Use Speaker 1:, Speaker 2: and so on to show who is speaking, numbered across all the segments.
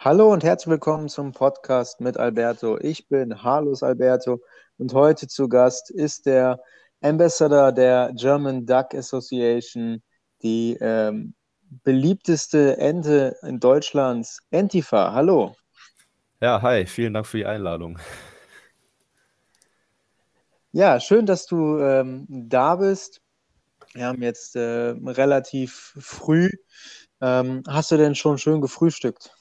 Speaker 1: Hallo und herzlich willkommen zum Podcast mit Alberto. Ich bin Harlos Alberto und heute zu Gast ist der Ambassador der German Duck Association, die ähm, beliebteste Ente in Deutschlands, Antifa. Hallo.
Speaker 2: Ja, hi, vielen Dank für die Einladung.
Speaker 1: Ja, schön, dass du ähm, da bist. Wir haben jetzt äh, relativ früh. Ähm, hast du denn schon schön gefrühstückt?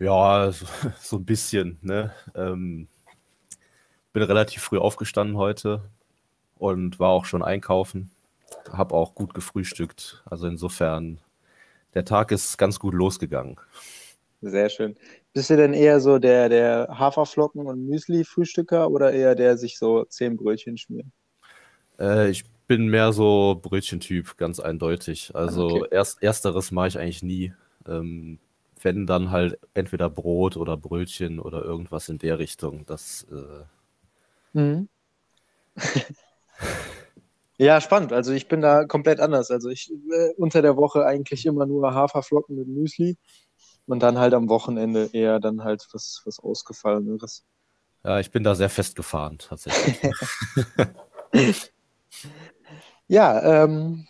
Speaker 2: Ja, so, so ein bisschen, ne? Ähm, bin relativ früh aufgestanden heute und war auch schon einkaufen. Habe auch gut gefrühstückt. Also insofern, der Tag ist ganz gut losgegangen.
Speaker 1: Sehr schön. Bist du denn eher so der, der Haferflocken- und Müsli-Frühstücker oder eher der sich so zehn Brötchen schmiert?
Speaker 2: Äh, ich bin mehr so Brötchentyp, ganz eindeutig. Also okay. erst, ersteres mache ich eigentlich nie. Ähm, wenn dann halt entweder Brot oder Brötchen oder irgendwas in der Richtung. Das. Äh... Mhm.
Speaker 1: ja, spannend. Also ich bin da komplett anders. Also ich äh, unter der Woche eigentlich immer nur Haferflocken mit Müsli und dann halt am Wochenende eher dann halt was, was Ausgefalleneres.
Speaker 2: Ja, ich bin da sehr festgefahren, tatsächlich.
Speaker 1: ja, ähm,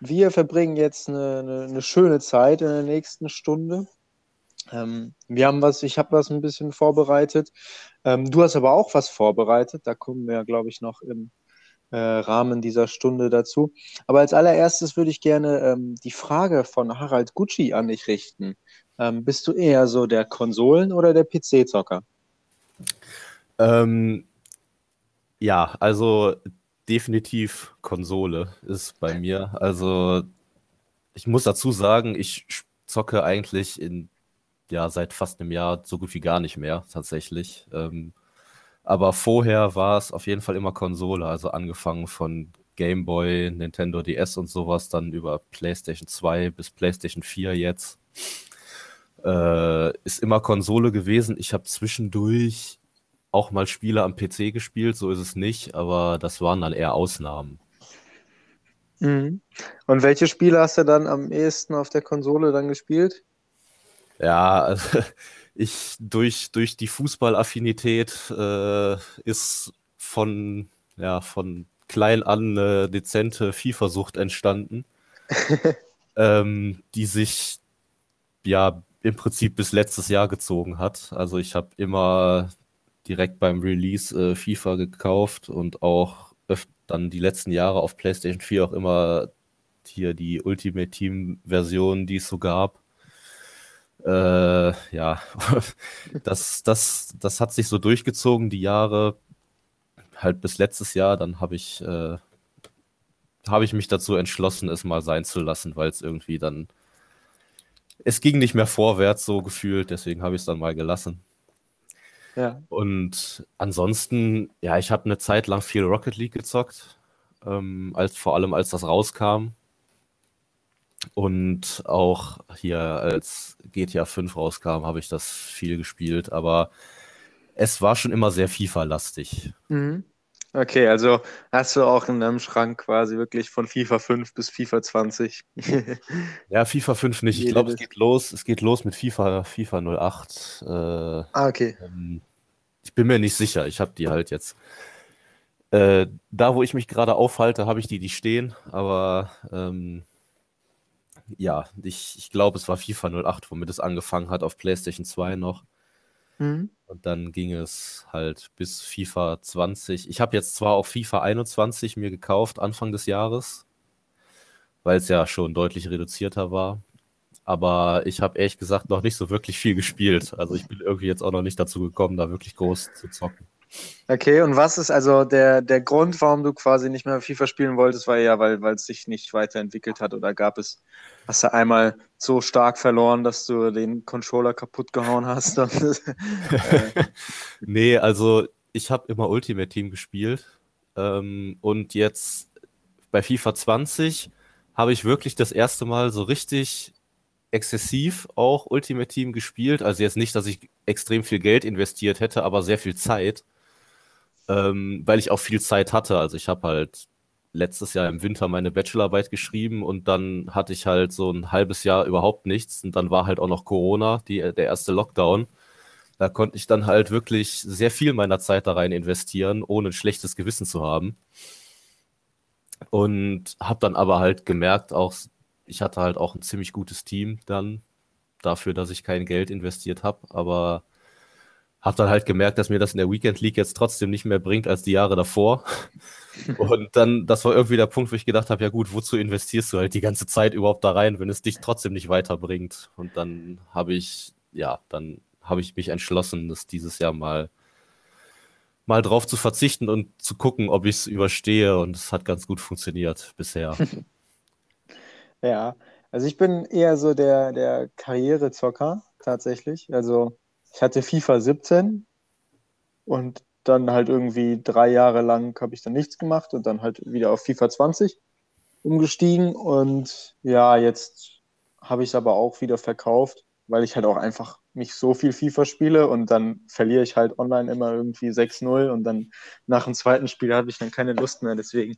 Speaker 1: wir verbringen jetzt eine, eine, eine, schöne Zeit in der nächsten Stunde. Ähm, wir haben was, ich habe was ein bisschen vorbereitet. Ähm, du hast aber auch was vorbereitet. Da kommen wir, glaube ich, noch im äh, Rahmen dieser Stunde dazu. Aber als allererstes würde ich gerne ähm, die Frage von Harald Gucci an dich richten. Ähm, bist du eher so der Konsolen- oder der PC-Zocker?
Speaker 2: Ähm, ja, also definitiv Konsole ist bei mir. Also ich muss dazu sagen, ich zocke eigentlich in ja seit fast einem Jahr so gut wie gar nicht mehr tatsächlich. Ähm, aber vorher war es auf jeden Fall immer Konsole, also angefangen von Game Boy, Nintendo DS und sowas, dann über PlayStation 2 bis PlayStation 4 jetzt. Äh, ist immer Konsole gewesen. Ich habe zwischendurch auch mal Spiele am PC gespielt, so ist es nicht, aber das waren dann eher Ausnahmen.
Speaker 1: Mhm. Und welche Spiele hast du dann am ehesten auf der Konsole dann gespielt?
Speaker 2: Ja, also ich durch, durch die Fußballaffinität äh, ist von, ja, von klein an eine dezente FIFA-Sucht entstanden, ähm, die sich ja im Prinzip bis letztes Jahr gezogen hat. Also ich habe immer direkt beim Release äh, FIFA gekauft und auch dann die letzten Jahre auf PlayStation 4 auch immer hier die Ultimate Team Version, die es so gab. Äh, ja, das, das, das hat sich so durchgezogen, die Jahre, halt bis letztes Jahr, dann habe ich, äh, habe ich mich dazu entschlossen, es mal sein zu lassen, weil es irgendwie dann es ging nicht mehr vorwärts, so gefühlt, deswegen habe ich es dann mal gelassen. Ja. Und ansonsten, ja, ich habe eine Zeit lang viel Rocket League gezockt, ähm, als, vor allem als das rauskam. Und auch hier, als GTA 5 rauskam, habe ich das viel gespielt, aber es war schon immer sehr FIFA-lastig.
Speaker 1: Mhm. Okay, also hast du auch in deinem Schrank quasi wirklich von FIFA 5 bis FIFA 20.
Speaker 2: ja, FIFA 5 nicht. Ich glaube, es geht los. Es geht los mit FIFA, FIFA 08. Äh,
Speaker 1: ah, okay. Ähm,
Speaker 2: ich bin mir nicht sicher. Ich habe die halt jetzt. Äh, da, wo ich mich gerade aufhalte, habe ich die, die stehen. Aber ähm, ja, ich, ich glaube, es war FIFA 08, womit es angefangen hat auf PlayStation 2 noch. Mhm. Und dann ging es halt bis FIFA 20. Ich habe jetzt zwar auch FIFA 21 mir gekauft, Anfang des Jahres, weil es ja schon deutlich reduzierter war. Aber ich habe ehrlich gesagt noch nicht so wirklich viel gespielt. Also ich bin irgendwie jetzt auch noch nicht dazu gekommen, da wirklich groß zu zocken.
Speaker 1: Okay, und was ist also der, der Grund, warum du quasi nicht mehr FIFA spielen wolltest, war ja, weil es sich nicht weiterentwickelt hat oder gab es, hast du einmal so stark verloren, dass du den Controller kaputt gehauen hast?
Speaker 2: nee, also ich habe immer Ultimate Team gespielt ähm, und jetzt bei FIFA 20 habe ich wirklich das erste Mal so richtig exzessiv auch Ultimate Team gespielt. Also jetzt nicht, dass ich extrem viel Geld investiert hätte, aber sehr viel Zeit ähm, weil ich auch viel Zeit hatte. Also ich habe halt letztes Jahr im Winter meine Bachelorarbeit geschrieben und dann hatte ich halt so ein halbes Jahr überhaupt nichts und dann war halt auch noch Corona, die, der erste Lockdown. Da konnte ich dann halt wirklich sehr viel meiner Zeit da rein investieren, ohne ein schlechtes Gewissen zu haben. Und habe dann aber halt gemerkt, auch ich hatte halt auch ein ziemlich gutes Team dann dafür, dass ich kein Geld investiert habe, aber habe dann halt gemerkt, dass mir das in der Weekend League jetzt trotzdem nicht mehr bringt als die Jahre davor. Und dann, das war irgendwie der Punkt, wo ich gedacht habe, ja gut, wozu investierst du halt die ganze Zeit überhaupt da rein, wenn es dich trotzdem nicht weiterbringt? Und dann habe ich, ja, dann habe ich mich entschlossen, das dieses Jahr mal, mal drauf zu verzichten und zu gucken, ob ich es überstehe. Und es hat ganz gut funktioniert bisher.
Speaker 1: ja, also ich bin eher so der, der Karrierezocker tatsächlich. Also ich hatte FIFA 17 und dann halt irgendwie drei Jahre lang habe ich dann nichts gemacht und dann halt wieder auf FIFA 20 umgestiegen und ja, jetzt habe ich es aber auch wieder verkauft, weil ich halt auch einfach nicht so viel FIFA spiele und dann verliere ich halt online immer irgendwie 6-0 und dann nach dem zweiten Spiel habe ich dann keine Lust mehr, deswegen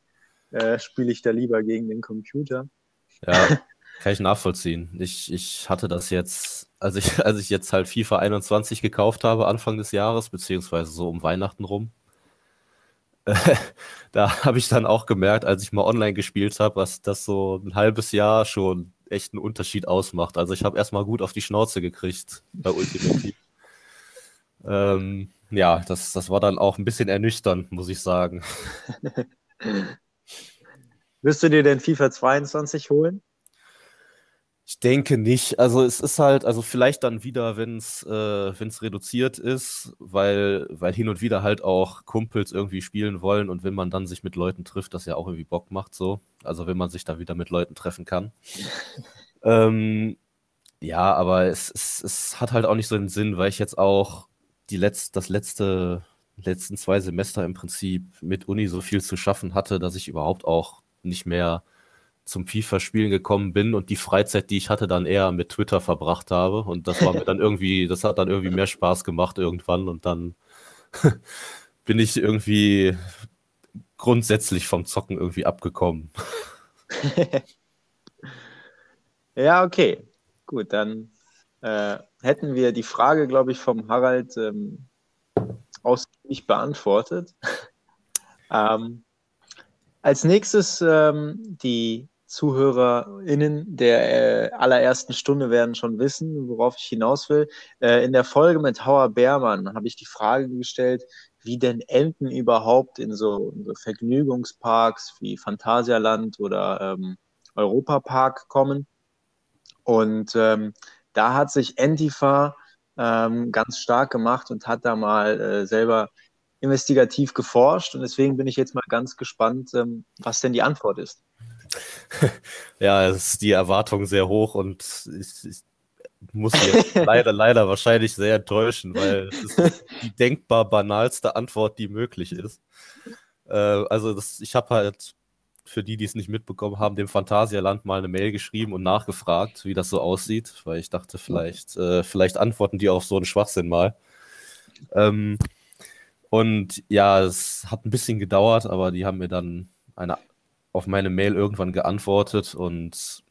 Speaker 1: äh, spiele ich da lieber gegen den Computer.
Speaker 2: Ja, kann ich nachvollziehen. Ich, ich hatte das jetzt, als ich, als ich jetzt halt FIFA 21 gekauft habe, Anfang des Jahres, beziehungsweise so um Weihnachten rum. da habe ich dann auch gemerkt, als ich mal online gespielt habe, was das so ein halbes Jahr schon echt einen Unterschied ausmacht. Also ich habe erstmal gut auf die Schnauze gekriegt bei Ultimate ähm, ja, das, das war dann auch ein bisschen ernüchternd, muss ich sagen.
Speaker 1: Wirst du dir denn FIFA 22 holen?
Speaker 2: Ich denke nicht. Also es ist halt, also vielleicht dann wieder, wenn es äh, reduziert ist, weil, weil hin und wieder halt auch Kumpels irgendwie spielen wollen und wenn man dann sich mit Leuten trifft, das ja auch irgendwie Bock macht so. Also wenn man sich da wieder mit Leuten treffen kann. ähm, ja, aber es, es, es hat halt auch nicht so den Sinn, weil ich jetzt auch die letzt, das letzte, letzten zwei Semester im Prinzip mit Uni so viel zu schaffen hatte, dass ich überhaupt auch nicht mehr zum FIFA-Spielen gekommen bin und die Freizeit, die ich hatte, dann eher mit Twitter verbracht habe. Und das war mir dann irgendwie, das hat dann irgendwie mehr Spaß gemacht irgendwann und dann bin ich irgendwie grundsätzlich vom Zocken irgendwie abgekommen.
Speaker 1: ja, okay. Gut, dann äh, hätten wir die Frage, glaube ich, vom Harald ähm, ausgiebig beantwortet. ähm, als nächstes ähm, die ZuhörerInnen der äh, allerersten Stunde werden schon wissen, worauf ich hinaus will. Äh, in der Folge mit Hauer Beermann habe ich die Frage gestellt, wie denn Enten überhaupt in so, in so Vergnügungsparks wie Phantasialand oder ähm, Europapark kommen. Und ähm, da hat sich Entifa ähm, ganz stark gemacht und hat da mal äh, selber investigativ geforscht. Und deswegen bin ich jetzt mal ganz gespannt, ähm, was denn die Antwort ist.
Speaker 2: ja, es ist die Erwartung sehr hoch und ich, ich muss jetzt leider, leider wahrscheinlich sehr enttäuschen, weil es ist die denkbar banalste Antwort, die möglich ist. Äh, also das, ich habe halt für die, die es nicht mitbekommen haben, dem Phantasialand mal eine Mail geschrieben und nachgefragt, wie das so aussieht, weil ich dachte, vielleicht, äh, vielleicht antworten die auf so einen Schwachsinn mal. Ähm, und ja, es hat ein bisschen gedauert, aber die haben mir dann eine auf meine Mail irgendwann geantwortet und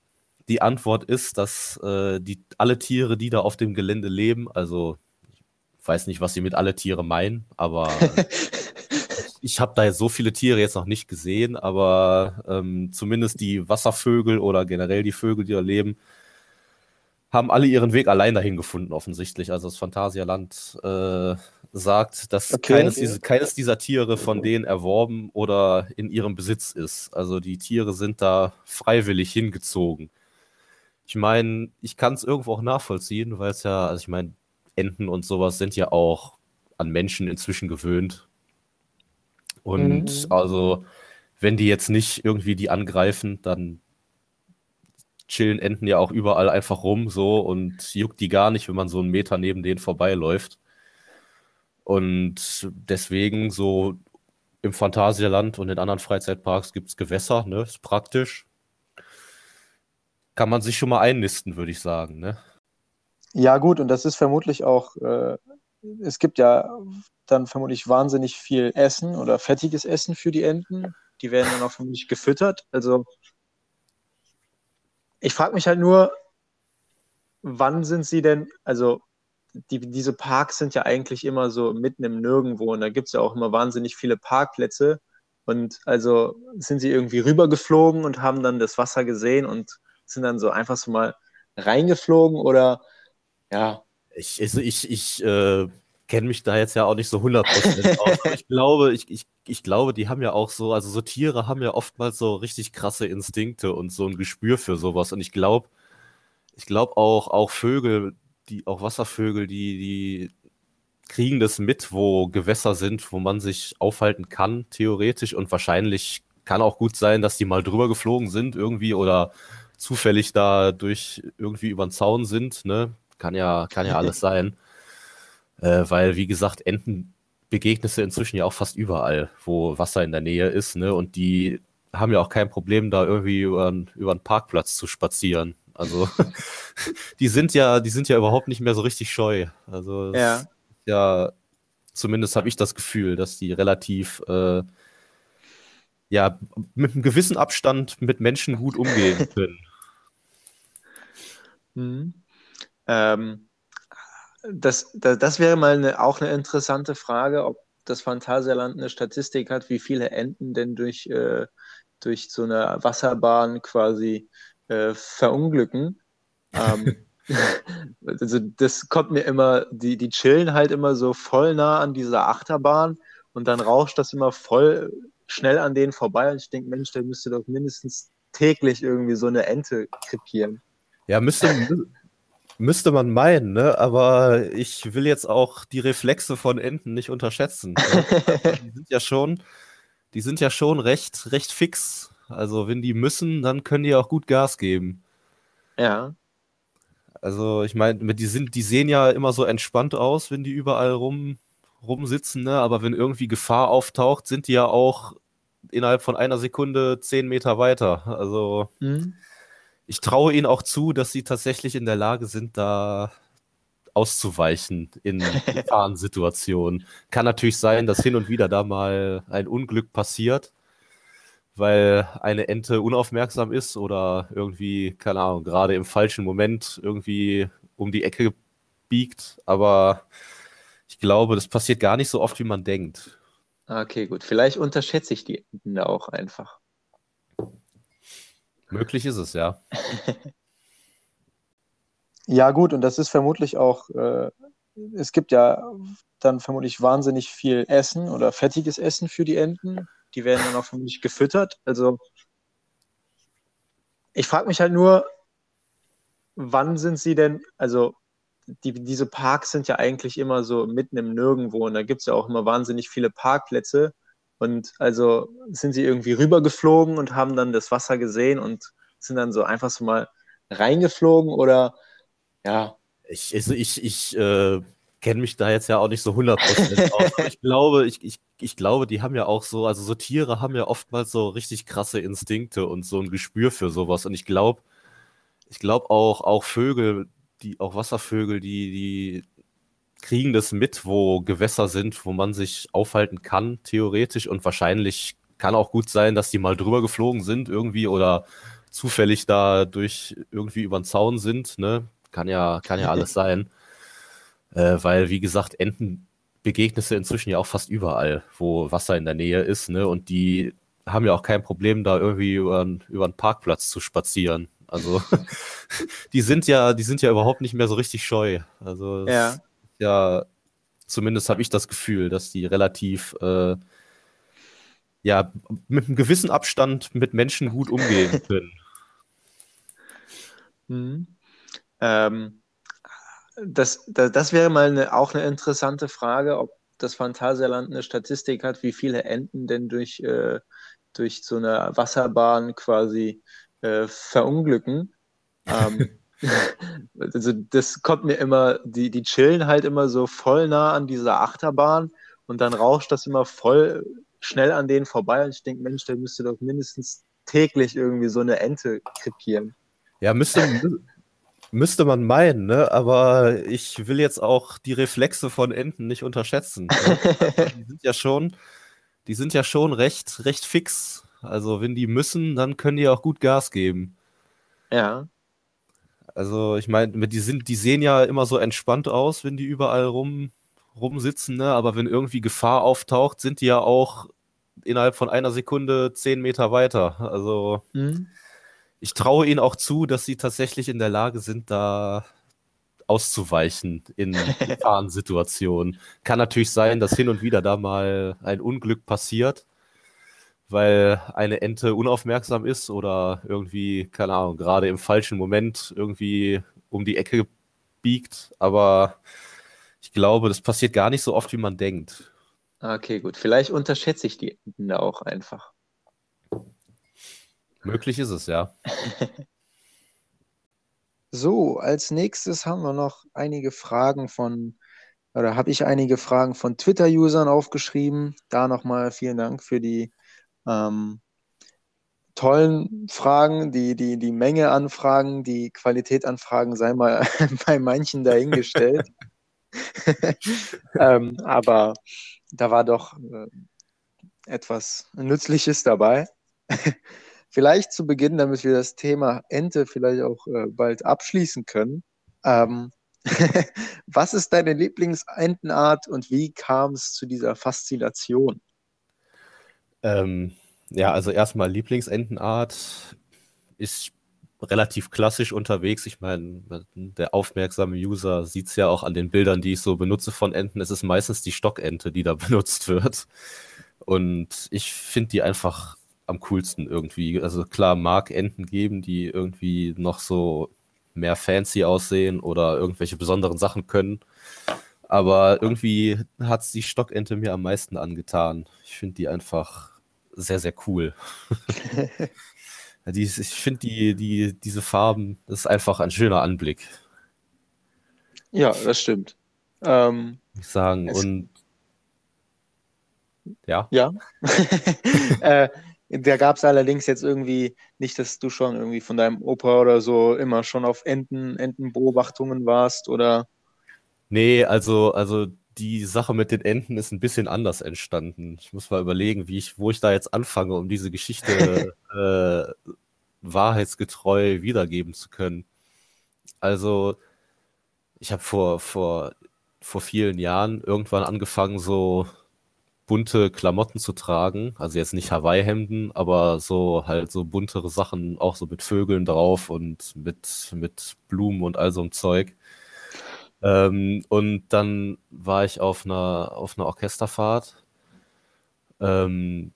Speaker 2: die Antwort ist, dass äh, die, alle Tiere, die da auf dem Gelände leben, also ich weiß nicht, was sie mit alle Tiere meinen, aber ich habe da so viele Tiere jetzt noch nicht gesehen, aber ähm, zumindest die Wasservögel oder generell die Vögel, die da leben, haben alle ihren Weg allein dahin gefunden, offensichtlich. Also das Phantasialand äh, sagt, dass okay, keines, okay. Diese, keines dieser Tiere von denen erworben oder in ihrem Besitz ist. Also die Tiere sind da freiwillig hingezogen. Ich meine, ich kann es irgendwo auch nachvollziehen, weil es ja, also ich meine, Enten und sowas sind ja auch an Menschen inzwischen gewöhnt. Und mhm. also, wenn die jetzt nicht irgendwie die angreifen, dann chillen Enten ja auch überall einfach rum so und juckt die gar nicht, wenn man so einen Meter neben denen vorbeiläuft. Und deswegen so im Phantasialand und in anderen Freizeitparks gibt es Gewässer, ne? Ist praktisch. Kann man sich schon mal einnisten, würde ich sagen, ne?
Speaker 1: Ja, gut, und das ist vermutlich auch, äh, es gibt ja dann vermutlich wahnsinnig viel Essen oder fettiges Essen für die Enten. die werden dann auch von mich gefüttert. Also ich frage mich halt nur, wann sind sie denn, also die, diese Parks sind ja eigentlich immer so mitten im Nirgendwo und da gibt es ja auch immer wahnsinnig viele Parkplätze. Und also sind sie irgendwie rübergeflogen und haben dann das Wasser gesehen und sind dann so einfach so mal reingeflogen oder ja.
Speaker 2: Ich, also ich, ich äh, kenne mich da jetzt ja auch nicht so 100% aus. Ich glaube, ich, ich, ich glaube, die haben ja auch so, also so Tiere haben ja oftmals so richtig krasse Instinkte und so ein Gespür für sowas. Und ich glaube, ich glaube auch, auch Vögel, die, auch Wasservögel, die, die kriegen das mit, wo Gewässer sind, wo man sich aufhalten kann, theoretisch. Und wahrscheinlich kann auch gut sein, dass die mal drüber geflogen sind irgendwie oder zufällig da durch irgendwie über den Zaun sind. Ne? Kann ja, kann ja alles sein. Äh, weil, wie gesagt, Enten begegnest du inzwischen ja auch fast überall, wo Wasser in der Nähe ist, ne? Und die haben ja auch kein Problem, da irgendwie über, über einen Parkplatz zu spazieren. Also die sind ja, die sind ja überhaupt nicht mehr so richtig scheu. Also
Speaker 1: ja,
Speaker 2: ja zumindest habe ich das Gefühl, dass die relativ äh, ja mit einem gewissen Abstand mit Menschen gut umgehen können.
Speaker 1: Mhm. Ähm, das, das, das wäre mal eine, auch eine interessante Frage, ob das Phantasialand eine Statistik hat, wie viele Enten denn durch, äh, durch so eine Wasserbahn quasi äh, verunglücken. Ähm, also das kommt mir immer, die, die chillen halt immer so voll nah an dieser Achterbahn und dann rauscht das immer voll schnell an denen vorbei und ich denke, Mensch, der müsste doch mindestens täglich irgendwie so eine Ente krepieren.
Speaker 2: Ja, müsste, Müsste man meinen, ne? aber ich will jetzt auch die Reflexe von Enten nicht unterschätzen. Ne? die sind ja schon, die sind ja schon recht, recht fix. Also wenn die müssen, dann können die auch gut Gas geben.
Speaker 1: Ja.
Speaker 2: Also ich meine, die sind, die sehen ja immer so entspannt aus, wenn die überall rum, rumsitzen, ne? Aber wenn irgendwie Gefahr auftaucht, sind die ja auch innerhalb von einer Sekunde zehn Meter weiter. Also mhm ich traue ihnen auch zu, dass sie tatsächlich in der Lage sind, da auszuweichen in Gefahrensituationen. Kann natürlich sein, dass hin und wieder da mal ein Unglück passiert, weil eine Ente unaufmerksam ist oder irgendwie, keine Ahnung, gerade im falschen Moment irgendwie um die Ecke biegt. Aber ich glaube, das passiert gar nicht so oft, wie man denkt.
Speaker 1: Okay, gut. Vielleicht unterschätze ich die Enten da auch einfach.
Speaker 2: Möglich ist es, ja.
Speaker 1: ja, gut, und das ist vermutlich auch, äh, es gibt ja dann vermutlich wahnsinnig viel Essen oder fettiges Essen für die Enten. Die werden dann auch vermutlich gefüttert. Also ich frage mich halt nur, wann sind sie denn, also die, diese Parks sind ja eigentlich immer so mitten im Nirgendwo und da gibt es ja auch immer wahnsinnig viele Parkplätze. Und also sind sie irgendwie rübergeflogen und haben dann das Wasser gesehen und sind dann so einfach so mal reingeflogen oder ja.
Speaker 2: Ich, also ich, ich äh, kenne mich da jetzt ja auch nicht so 100% aus. ich glaube, ich, ich, ich glaube, die haben ja auch so, also so Tiere haben ja oftmals so richtig krasse Instinkte und so ein Gespür für sowas. Und ich glaube, ich glaube auch, auch Vögel, die, auch Wasservögel, die, die kriegen das mit, wo Gewässer sind, wo man sich aufhalten kann, theoretisch. Und wahrscheinlich kann auch gut sein, dass die mal drüber geflogen sind irgendwie oder zufällig da durch irgendwie über den Zaun sind. Ne? Kann ja, kann ja alles sein. Äh, weil, wie gesagt, Enten du inzwischen ja auch fast überall, wo Wasser in der Nähe ist. Ne? Und die haben ja auch kein Problem, da irgendwie über, über einen Parkplatz zu spazieren. Also die sind ja, die sind ja überhaupt nicht mehr so richtig scheu. Also
Speaker 1: ja
Speaker 2: ja, zumindest habe ich das Gefühl, dass die relativ äh, ja, mit einem gewissen Abstand mit Menschen gut umgehen können.
Speaker 1: Mhm. Ähm, das, das, das, wäre mal eine, auch eine interessante Frage, ob das Phantasialand eine Statistik hat, wie viele Enten denn durch, äh, durch so eine Wasserbahn quasi äh, verunglücken. Ähm, also das kommt mir immer, die, die chillen halt immer so voll nah an dieser Achterbahn und dann rauscht das immer voll schnell an denen vorbei und ich denke, Mensch, der müsste doch mindestens täglich irgendwie so eine Ente krepieren.
Speaker 2: Ja, müsste, müsste man meinen, ne? aber ich will jetzt auch die Reflexe von Enten nicht unterschätzen. Ne? die sind ja schon, die sind ja schon recht, recht fix. Also wenn die müssen, dann können die auch gut Gas geben.
Speaker 1: Ja.
Speaker 2: Also ich meine, die sind, die sehen ja immer so entspannt aus, wenn die überall rum, rumsitzen, ne? Aber wenn irgendwie Gefahr auftaucht, sind die ja auch innerhalb von einer Sekunde zehn Meter weiter. Also mhm. Ich traue ihnen auch zu, dass sie tatsächlich in der Lage sind, da auszuweichen in Gefahrensituationen. Kann natürlich sein, dass hin und wieder da mal ein Unglück passiert, weil eine Ente unaufmerksam ist oder irgendwie, keine Ahnung, gerade im falschen Moment irgendwie um die Ecke biegt. Aber ich glaube, das passiert gar nicht so oft, wie man denkt.
Speaker 1: Okay, gut. Vielleicht unterschätze ich die Enten da auch einfach.
Speaker 2: Möglich ist es, ja.
Speaker 1: so, als nächstes haben wir noch einige Fragen von, oder habe ich einige Fragen von Twitter-Usern aufgeschrieben. Da nochmal vielen Dank für die ähm, tollen Fragen, die, die, die Menge an Fragen, die Qualität an Fragen sei mal bei manchen dahingestellt. ähm, aber da war doch äh, etwas Nützliches dabei. Vielleicht zu Beginn, damit wir das Thema Ente vielleicht auch äh, bald abschließen können. Ähm, was ist deine Lieblingsentenart und wie kam es zu dieser Faszination?
Speaker 2: Ähm, ja, also erstmal Lieblingsentenart ist relativ klassisch unterwegs. Ich meine, der aufmerksame User sieht es ja auch an den Bildern, die ich so benutze von Enten. Es ist meistens die Stockente, die da benutzt wird. Und ich finde die einfach am coolsten irgendwie. Also klar, mag Enten geben, die irgendwie noch so mehr fancy aussehen oder irgendwelche besonderen Sachen können. Aber irgendwie hat es die Stockente mir am meisten angetan. Ich finde die einfach sehr, sehr cool. Die, ich finde die, die, diese Farben, das ist einfach ein schöner Anblick.
Speaker 1: Ja, das stimmt. Ähm,
Speaker 2: ich sagen, und ja.
Speaker 1: Ja. äh, da gab es allerdings jetzt irgendwie nicht, dass du schon irgendwie von deinem Opa oder so immer schon auf Enten, Entenbeobachtungen warst oder?
Speaker 2: Nee, also, also die Sache mit den Enten ist ein bisschen anders entstanden. Ich muss mal überlegen, wie ich, wo ich da jetzt anfange, um diese Geschichte äh, wahrheitsgetreu wiedergeben zu können. Also, ich habe vor, vor, vor vielen Jahren irgendwann angefangen, so bunte Klamotten zu tragen. Also jetzt nicht Hawaii-Hemden, aber so halt so buntere Sachen, auch so mit Vögeln drauf und mit, mit Blumen und all so ein Zeug. Ähm, und dann war ich auf einer, auf einer Orchesterfahrt. Ähm,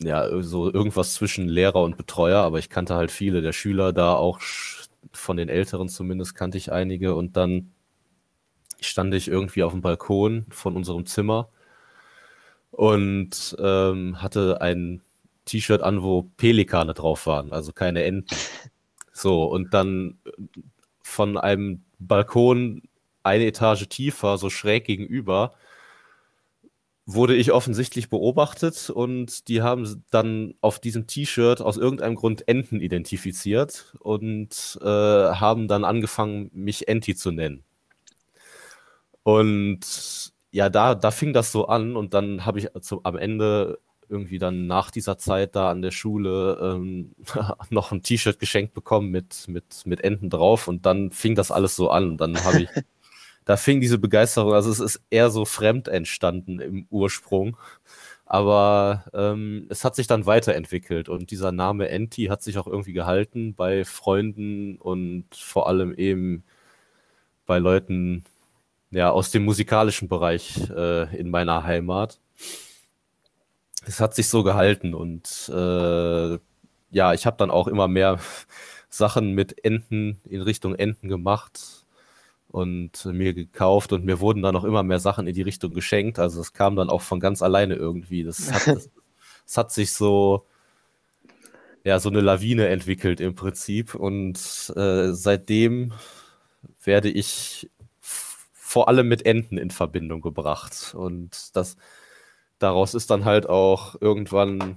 Speaker 2: ja, so irgendwas zwischen Lehrer und Betreuer, aber ich kannte halt viele der Schüler da, auch von den Älteren zumindest kannte ich einige. Und dann stand ich irgendwie auf dem Balkon von unserem Zimmer und ähm, hatte ein T-Shirt an, wo Pelikane drauf waren, also keine Enten. So, und dann von einem Balkon eine Etage tiefer, so schräg gegenüber, wurde ich offensichtlich beobachtet und die haben dann auf diesem T-Shirt aus irgendeinem Grund Enten identifiziert und äh, haben dann angefangen, mich Enti zu nennen. Und ja, da, da fing das so an und dann habe ich also am Ende irgendwie dann nach dieser Zeit da an der Schule ähm, noch ein T-Shirt geschenkt bekommen mit, mit, mit Enten drauf und dann fing das alles so an. Und dann habe ich da fing diese Begeisterung, also es ist eher so fremd entstanden im Ursprung. Aber ähm, es hat sich dann weiterentwickelt und dieser Name Enti hat sich auch irgendwie gehalten bei Freunden und vor allem eben bei Leuten ja, aus dem musikalischen Bereich äh, in meiner Heimat. Es hat sich so gehalten und äh, ja, ich habe dann auch immer mehr Sachen mit Enten in Richtung Enten gemacht und mir gekauft und mir wurden dann noch immer mehr Sachen in die Richtung geschenkt. Also es kam dann auch von ganz alleine irgendwie. Das hat, das, das hat sich so, ja, so eine Lawine entwickelt im Prinzip. Und äh, seitdem werde ich vor allem mit Enten in Verbindung gebracht. Und das daraus ist dann halt auch irgendwann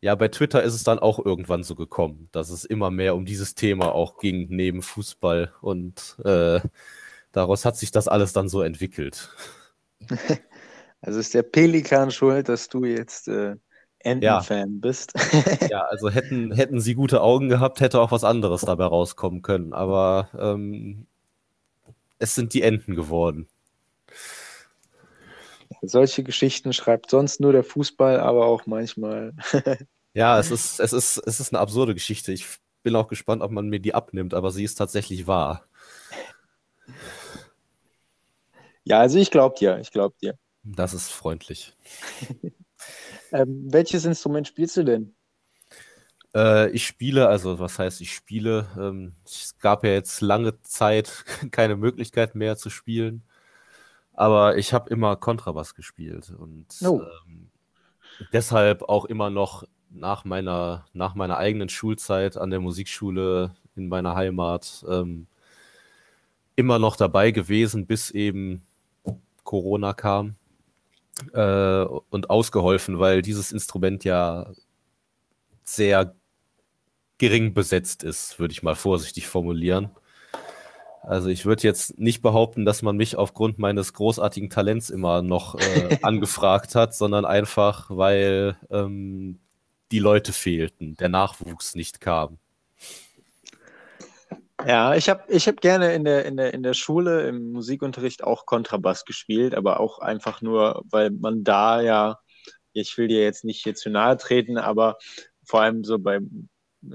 Speaker 2: ja, bei Twitter ist es dann auch irgendwann so gekommen, dass es immer mehr um dieses Thema auch ging, neben Fußball. Und äh, daraus hat sich das alles dann so entwickelt.
Speaker 1: Also ist der Pelikan schuld, dass du jetzt äh, Entenfan ja. bist.
Speaker 2: ja, also hätten, hätten sie gute Augen gehabt, hätte auch was anderes dabei rauskommen können. Aber ähm, es sind die Enten geworden.
Speaker 1: Solche Geschichten schreibt sonst nur der Fußball, aber auch manchmal.
Speaker 2: ja, es ist, es, ist, es ist eine absurde Geschichte. Ich bin auch gespannt, ob man mir die abnimmt, aber sie ist tatsächlich wahr.
Speaker 1: Ja, also ich glaube dir, ich glaube dir.
Speaker 2: Das ist freundlich.
Speaker 1: ähm, welches Instrument spielst du denn?
Speaker 2: Äh, ich spiele, also was heißt ich spiele? Ähm, es gab ja jetzt lange Zeit keine Möglichkeit mehr zu spielen, aber ich habe immer Kontrabass gespielt und oh. ähm, deshalb auch immer noch nach meiner, nach meiner eigenen Schulzeit an der Musikschule in meiner Heimat ähm, immer noch dabei gewesen, bis eben Corona kam äh, und ausgeholfen, weil dieses Instrument ja sehr gering besetzt ist, würde ich mal vorsichtig formulieren. Also ich würde jetzt nicht behaupten, dass man mich aufgrund meines großartigen Talents immer noch äh, angefragt hat, sondern einfach, weil ähm, die Leute fehlten, der Nachwuchs nicht kam.
Speaker 1: Ja, ich habe ich hab gerne in der, in, der, in der Schule im Musikunterricht auch Kontrabass gespielt, aber auch einfach nur, weil man da ja, ich will dir jetzt nicht hier zu nahe treten, aber vor allem so bei,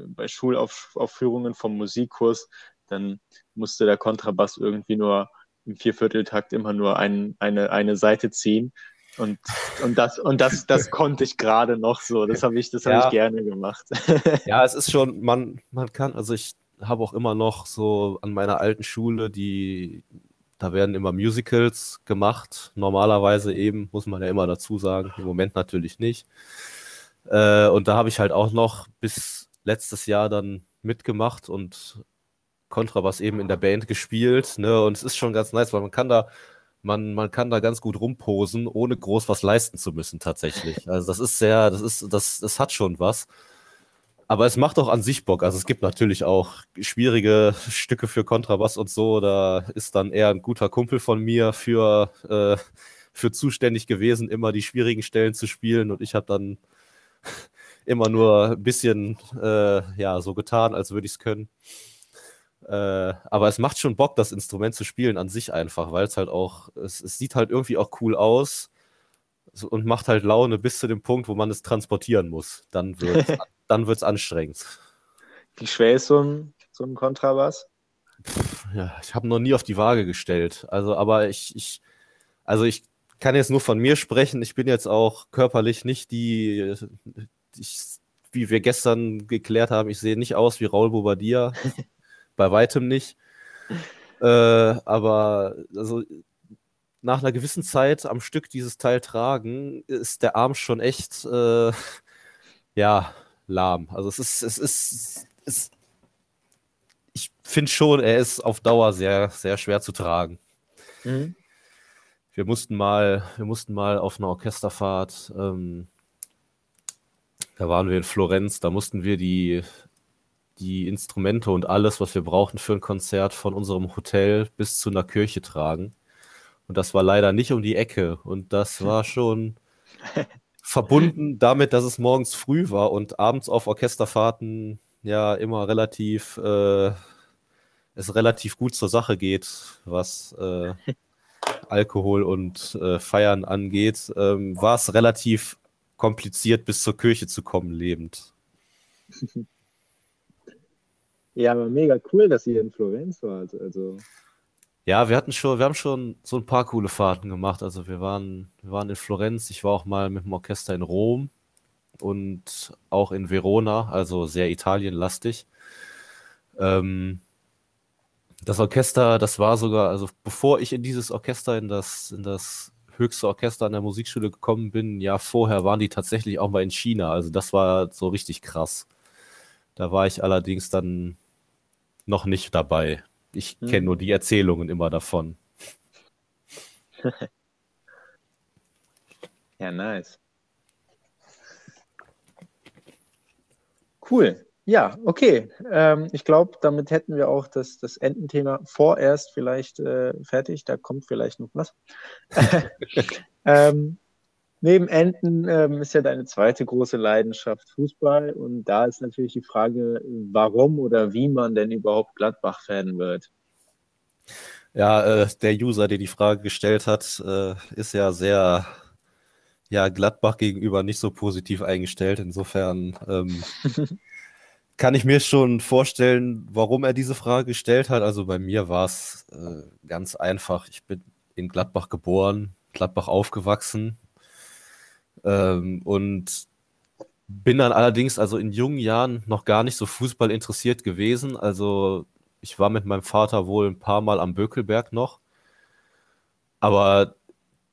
Speaker 1: bei Schulaufführungen vom Musikkurs, dann musste der Kontrabass irgendwie nur im Viervierteltakt immer nur ein, eine, eine Seite ziehen. Und, und das, und das, das konnte ich gerade noch so. Das habe ich, das ja. ich gerne gemacht.
Speaker 2: Ja, es ist schon, man, man kann, also ich habe auch immer noch so an meiner alten Schule, die, da werden immer Musicals gemacht. Normalerweise eben, muss man ja immer dazu sagen, im Moment natürlich nicht. Äh, und da habe ich halt auch noch bis letztes Jahr dann mitgemacht und Kontrabass eben in der Band gespielt. Ne? Und es ist schon ganz nice, weil man kann da, man, man kann da ganz gut rumposen, ohne groß was leisten zu müssen, tatsächlich. Also das ist sehr, das ist, das, das hat schon was. Aber es macht auch an sich Bock. Also es gibt natürlich auch schwierige Stücke für Kontrabass und so. Da ist dann eher ein guter Kumpel von mir für, äh, für zuständig gewesen, immer die schwierigen Stellen zu spielen. Und ich habe dann immer nur ein bisschen äh, ja, so getan, als würde ich es können. Äh, aber es macht schon Bock, das Instrument zu spielen an sich einfach, weil es halt auch, es, es sieht halt irgendwie auch cool aus und macht halt Laune bis zu dem Punkt, wo man es transportieren muss. Dann wird dann es anstrengend.
Speaker 1: Wie schwer ist so ein, so ein Kontrabass?
Speaker 2: ja, ich habe noch nie auf die Waage gestellt. Also, aber ich, ich, also ich kann jetzt nur von mir sprechen. Ich bin jetzt auch körperlich nicht die, ich, wie wir gestern geklärt haben, ich sehe nicht aus wie Raul Bobadilla. Bei weitem nicht. Äh, aber also nach einer gewissen Zeit am Stück dieses Teil tragen, ist der Arm schon echt, äh, ja, lahm. Also es ist, es ist, es, ich finde schon, er ist auf Dauer sehr, sehr schwer zu tragen. Mhm. Wir mussten mal, wir mussten mal auf einer Orchesterfahrt, ähm, da waren wir in Florenz, da mussten wir die, die Instrumente und alles, was wir brauchten für ein Konzert von unserem Hotel bis zu einer Kirche tragen. Und das war leider nicht um die Ecke. Und das war schon, verbunden damit, dass es morgens früh war und abends auf Orchesterfahrten ja immer relativ äh, es relativ gut zur Sache geht, was äh, Alkohol und äh, Feiern angeht, ähm, war es relativ kompliziert, bis zur Kirche zu kommen, lebend.
Speaker 1: Ja, aber mega cool, dass ihr in Florenz wart. Also
Speaker 2: ja, wir hatten schon, wir haben schon so ein paar coole Fahrten gemacht. Also wir waren, wir waren in Florenz, ich war auch mal mit dem Orchester in Rom und auch in Verona, also sehr italienlastig. Ähm, das Orchester, das war sogar, also bevor ich in dieses Orchester, in das, in das höchste Orchester an der Musikschule gekommen bin, ein Jahr vorher waren die tatsächlich auch mal in China. Also das war so richtig krass. Da war ich allerdings dann noch nicht dabei. Ich hm. kenne nur die Erzählungen immer davon.
Speaker 1: ja, nice. Cool. Ja, okay. Ähm, ich glaube, damit hätten wir auch das, das Ententhema vorerst vielleicht äh, fertig. Da kommt vielleicht noch was. ähm, neben Enten ähm, ist ja deine zweite große Leidenschaft Fußball. Und da ist natürlich die Frage, warum oder wie man denn überhaupt Gladbach-Fan wird.
Speaker 2: Ja, äh, der User, der die Frage gestellt hat, äh, ist ja sehr ja, Gladbach gegenüber nicht so positiv eingestellt. Insofern ähm, kann ich mir schon vorstellen, warum er diese Frage gestellt hat. Also bei mir war es äh, ganz einfach. Ich bin in Gladbach geboren, Gladbach aufgewachsen ähm, und bin dann allerdings also in jungen Jahren noch gar nicht so Fußball interessiert gewesen. Also ich war mit meinem Vater wohl ein paar Mal am Bökelberg noch. Aber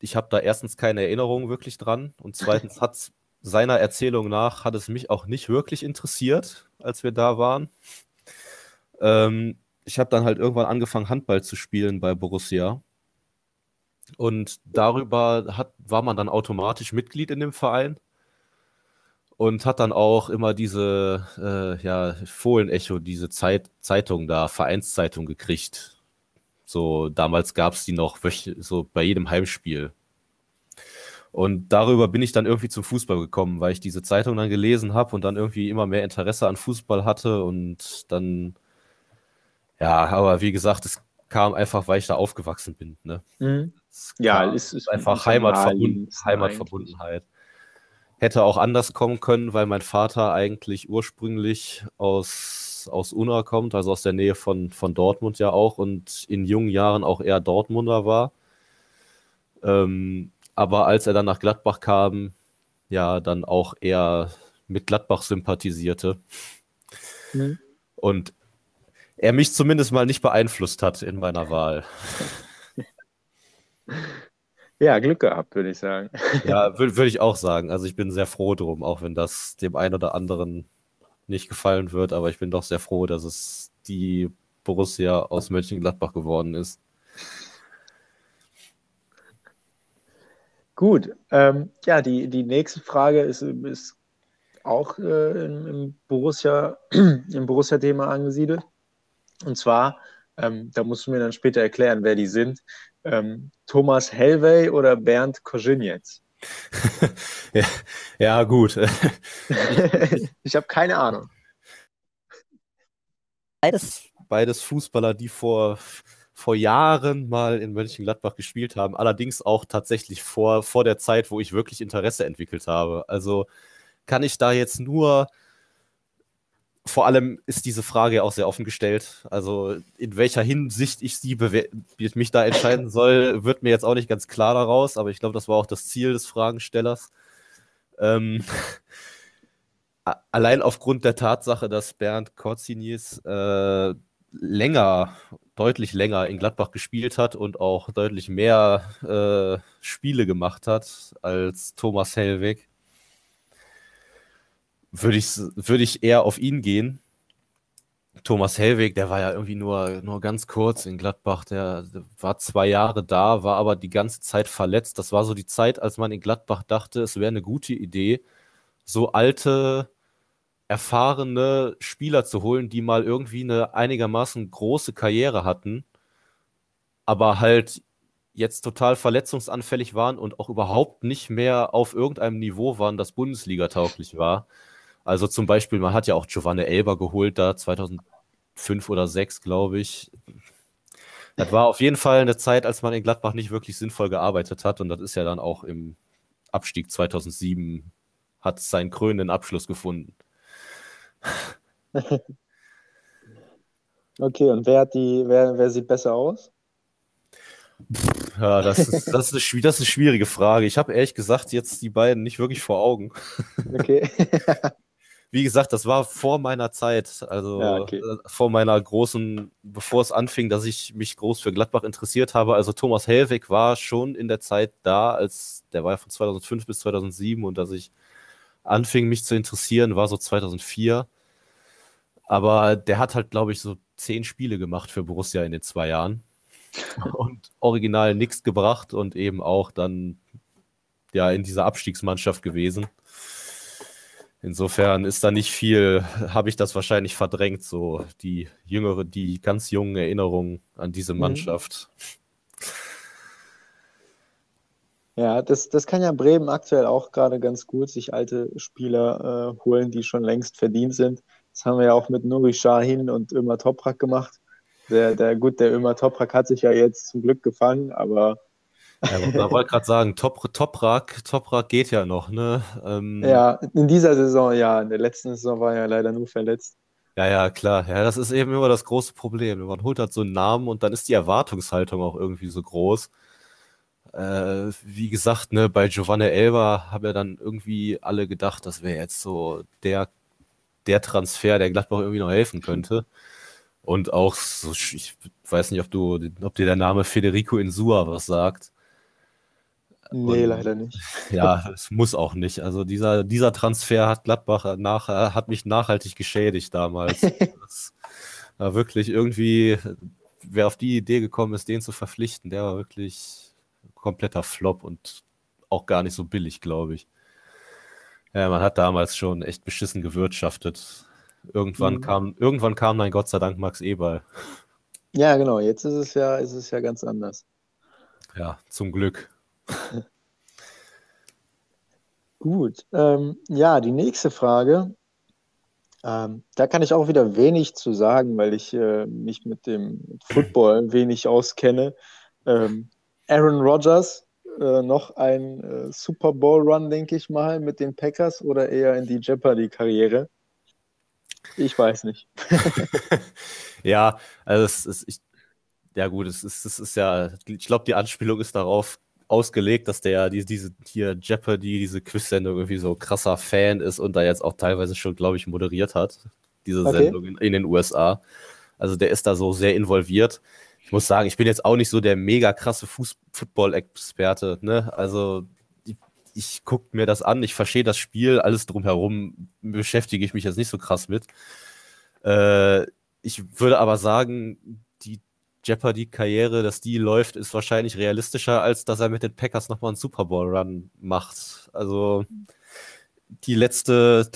Speaker 2: ich habe da erstens keine Erinnerung wirklich dran und zweitens hat es seiner Erzählung nach hat es mich auch nicht wirklich interessiert, als wir da waren. Ähm, ich habe dann halt irgendwann angefangen, Handball zu spielen bei Borussia. Und darüber hat, war man dann automatisch Mitglied in dem Verein und hat dann auch immer diese äh, ja, Fohlenecho, diese Zeit, Zeitung da, Vereinszeitung gekriegt. So, damals gab es die noch so bei jedem Heimspiel. Und darüber bin ich dann irgendwie zum Fußball gekommen, weil ich diese Zeitung dann gelesen habe und dann irgendwie immer mehr Interesse an Fußball hatte und dann, ja, aber wie gesagt, es kam einfach, weil ich da aufgewachsen bin. Ne? Mhm.
Speaker 1: Ja, es ist
Speaker 2: einfach Heimatverbunden, Heimatverbundenheit. Hätte auch anders kommen können, weil mein Vater eigentlich ursprünglich aus aus Unna kommt, also aus der Nähe von, von Dortmund ja auch und in jungen Jahren auch eher Dortmunder war. Ähm, aber als er dann nach Gladbach kam, ja, dann auch eher mit Gladbach sympathisierte. Mhm. Und er mich zumindest mal nicht beeinflusst hat in meiner Wahl.
Speaker 1: Ja, Glück gehabt, würde ich sagen.
Speaker 2: Ja, würde würd ich auch sagen. Also ich bin sehr froh drum, auch wenn das dem einen oder anderen nicht gefallen wird, aber ich bin doch sehr froh, dass es die Borussia aus Mönchengladbach geworden ist.
Speaker 1: Gut, ähm, ja, die, die nächste Frage ist, ist auch äh, im, im Borussia, im Borussia-Thema angesiedelt. Und zwar, ähm, da musst du mir dann später erklären, wer die sind. Ähm, Thomas Helwey oder Bernd Koschinetz?
Speaker 2: ja, ja, gut.
Speaker 1: ich, ich habe keine Ahnung.
Speaker 2: Beides, beides Fußballer, die vor, vor Jahren mal in Mönchengladbach gespielt haben. Allerdings auch tatsächlich vor, vor der Zeit, wo ich wirklich Interesse entwickelt habe. Also kann ich da jetzt nur vor allem ist diese Frage auch sehr offen gestellt. Also in welcher Hinsicht ich sie mich da entscheiden soll, wird mir jetzt auch nicht ganz klar daraus, aber ich glaube, das war auch das Ziel des Fragenstellers. Ähm, allein aufgrund der Tatsache, dass Bernd Korzinis äh, länger, deutlich länger in Gladbach gespielt hat und auch deutlich mehr äh, Spiele gemacht hat als Thomas Hellweg würde ich, würd ich eher auf ihn gehen. Thomas Hellweg, der war ja irgendwie nur, nur ganz kurz in Gladbach. Der, der, war zwei Jahre da, war aber die ganze Zeit verletzt. Das war so die Zeit, als man in Gladbach dachte, es wäre eine gute Idee, so alte, erfahrene Spieler zu holen, die mal irgendwie eine einigermaßen große Karriere hatten, aber halt jetzt total verletzungsanfällig waren und auch überhaupt nicht mehr auf irgendeinem Niveau waren, das Bundesliga tauglich war. Also zum Beispiel, man hat ja auch Giovanni Elber geholt da 2005 oder 2006, glaube ich. Das war auf jeden Fall eine Zeit, als man in Gladbach nicht wirklich sinnvoll gearbeitet hat und das ist ja dann auch im Abstieg 2007 hat seinen krönenden Abschluss gefunden.
Speaker 1: Okay, und wer, hat die, wer, wer sieht besser aus?
Speaker 2: Ja, das ist, das, ist eine, das ist eine schwierige Frage. Ich habe ehrlich gesagt jetzt die beiden nicht wirklich vor Augen. Okay. wie gesagt, das war vor meiner Zeit, also ja, okay. Äh, vor meiner großen, bevor es anfing, dass ich mich groß für Gladbach interessiert habe. Also Thomas Hellweg war schon in der Zeit da, als der war ja von 2005 bis 2007 und dass ich anfing, mich zu interessieren, war so 2004. Aber der hat halt, glaube ich, so zehn Spiele gemacht für Borussia in den zwei Jahren und original nichts gebracht und eben auch dann ja in dieser Abstiegsmannschaft gewesen. Insofern ist da nicht viel, habe ich das wahrscheinlich verdrängt, so die jüngere, die ganz jungen Erinnerungen an diese mhm.
Speaker 1: Ja, das, das kann ja Bremen aktuell auch gerade ganz gut, sich alte Spieler äh, holen, die schon längst verdient sind. Das haben wir ja auch mit Nuri Shahin und Ömer Toprak gemacht. Der, der, gut, der Ömer Toprak hat sich ja jetzt zum Glück gefangen, aber.
Speaker 2: Ja, ich wollte gerade sagen, Top, Toprak, Toprak geht ja noch, ne?
Speaker 1: Ähm, ja, in dieser Saison, ja. In der letzten Saison war er ja leider nur verletzt.
Speaker 2: Ja, ja, klar. Ja, das ist eben immer das große Problem. Man holt halt so einen Namen und dann ist die Erwartungshaltung auch irgendwie so groß. Äh, wie gesagt, ne, bei Giovanni Elba haben ja dann irgendwie alle gedacht, das wäre jetzt so der, der Transfer, der Gladbach irgendwie noch helfen könnte. Und auch so, ich weiß nicht, ob du, ob dir der Name Federico Insua was sagt.
Speaker 1: Nee, und, leider nicht.
Speaker 2: Ja, es muss auch nicht. Also dieser, dieser Transfer hat Gladbach nach, hat mich nachhaltig geschädigt damals. das war wirklich irgendwie, wer auf die Idee gekommen ist, den zu verpflichten, der war wirklich kompletter Flop und auch gar nicht so billig, glaube ich. Ja, man hat damals schon echt beschissen gewirtschaftet. Irgendwann mhm. kam, irgendwann kam dann Gott sei Dank Max Eberl.
Speaker 1: Ja, genau. Jetzt ist es ja, ist es ja ganz anders.
Speaker 2: Ja, zum Glück.
Speaker 1: Gut. Ähm, ja, die nächste Frage. Ähm, da kann ich auch wieder wenig zu sagen, weil ich äh, mich mit dem Football wenig auskenne. Ähm, Aaron Rodgers, äh, noch ein äh, Super Bowl Run, denke ich mal, mit den Packers oder eher in die Jeopardy-Karriere? Ich weiß nicht.
Speaker 2: ja, also es ist, ich, ja gut, es ist, es ist ja, ich glaube, die Anspielung ist darauf ausgelegt, dass der die, diese hier Jeopardy, diese Quiz-Sendung irgendwie so krasser Fan ist und da jetzt auch teilweise schon, glaube ich, moderiert hat, diese okay. Sendung in, in, den USA. Also der ist da so sehr involviert. Ich muss sagen, ich bin jetzt auch nicht so der mega krasse Football-Experte. Ne? Also ich, ich gucke mir das an, ich verstehe das Spiel, alles drumherum beschäftige ich mich jetzt nicht so krass mit. Äh, ich würde aber sagen, Jeopardy-Karriere, dass die läuft, ist wahrscheinlich realistischer, als dass er mit den Packers nochmal einen Super Bowl-Run macht. Also die letzte,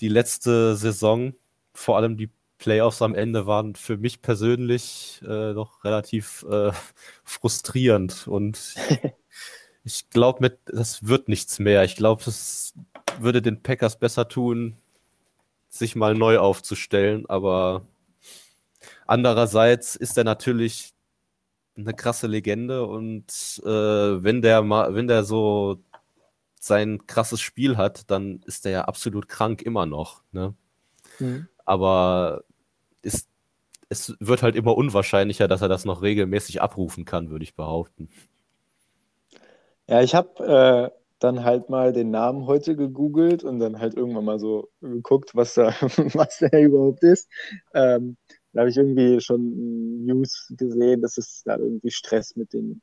Speaker 2: die letzte Saison, vor allem die Playoffs am Ende, waren für mich persönlich äh, noch relativ äh, frustrierend. Und ich glaube, das wird nichts mehr. Ich glaube, es würde den Packers besser tun, sich mal neu aufzustellen, aber Andererseits ist er natürlich eine krasse Legende und äh, wenn der mal, wenn der so sein krasses Spiel hat, dann ist er ja absolut krank immer noch. Ne? Mhm. Aber ist, es wird halt immer unwahrscheinlicher, dass er das noch regelmäßig abrufen kann, würde ich behaupten.
Speaker 1: Ja, ich habe äh, dann halt mal den Namen heute gegoogelt und dann halt irgendwann mal so geguckt, was da, was der überhaupt ist. Ähm, da habe ich irgendwie schon News gesehen, dass es da irgendwie Stress mit den.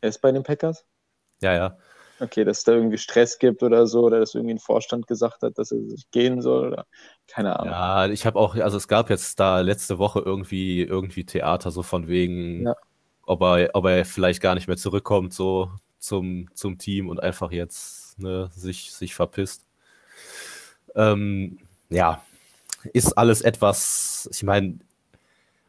Speaker 1: Er ist bei den Packers?
Speaker 2: Ja, ja.
Speaker 1: Okay, dass es da irgendwie Stress gibt oder so, oder dass irgendwie ein Vorstand gesagt hat, dass er sich gehen soll oder keine Ahnung.
Speaker 2: Ja, ich habe auch, also es gab jetzt da letzte Woche irgendwie, irgendwie Theater, so von wegen, ja. ob, er, ob er vielleicht gar nicht mehr zurückkommt, so zum, zum Team und einfach jetzt ne, sich, sich verpisst. Ähm, ja, ist alles etwas, ich meine,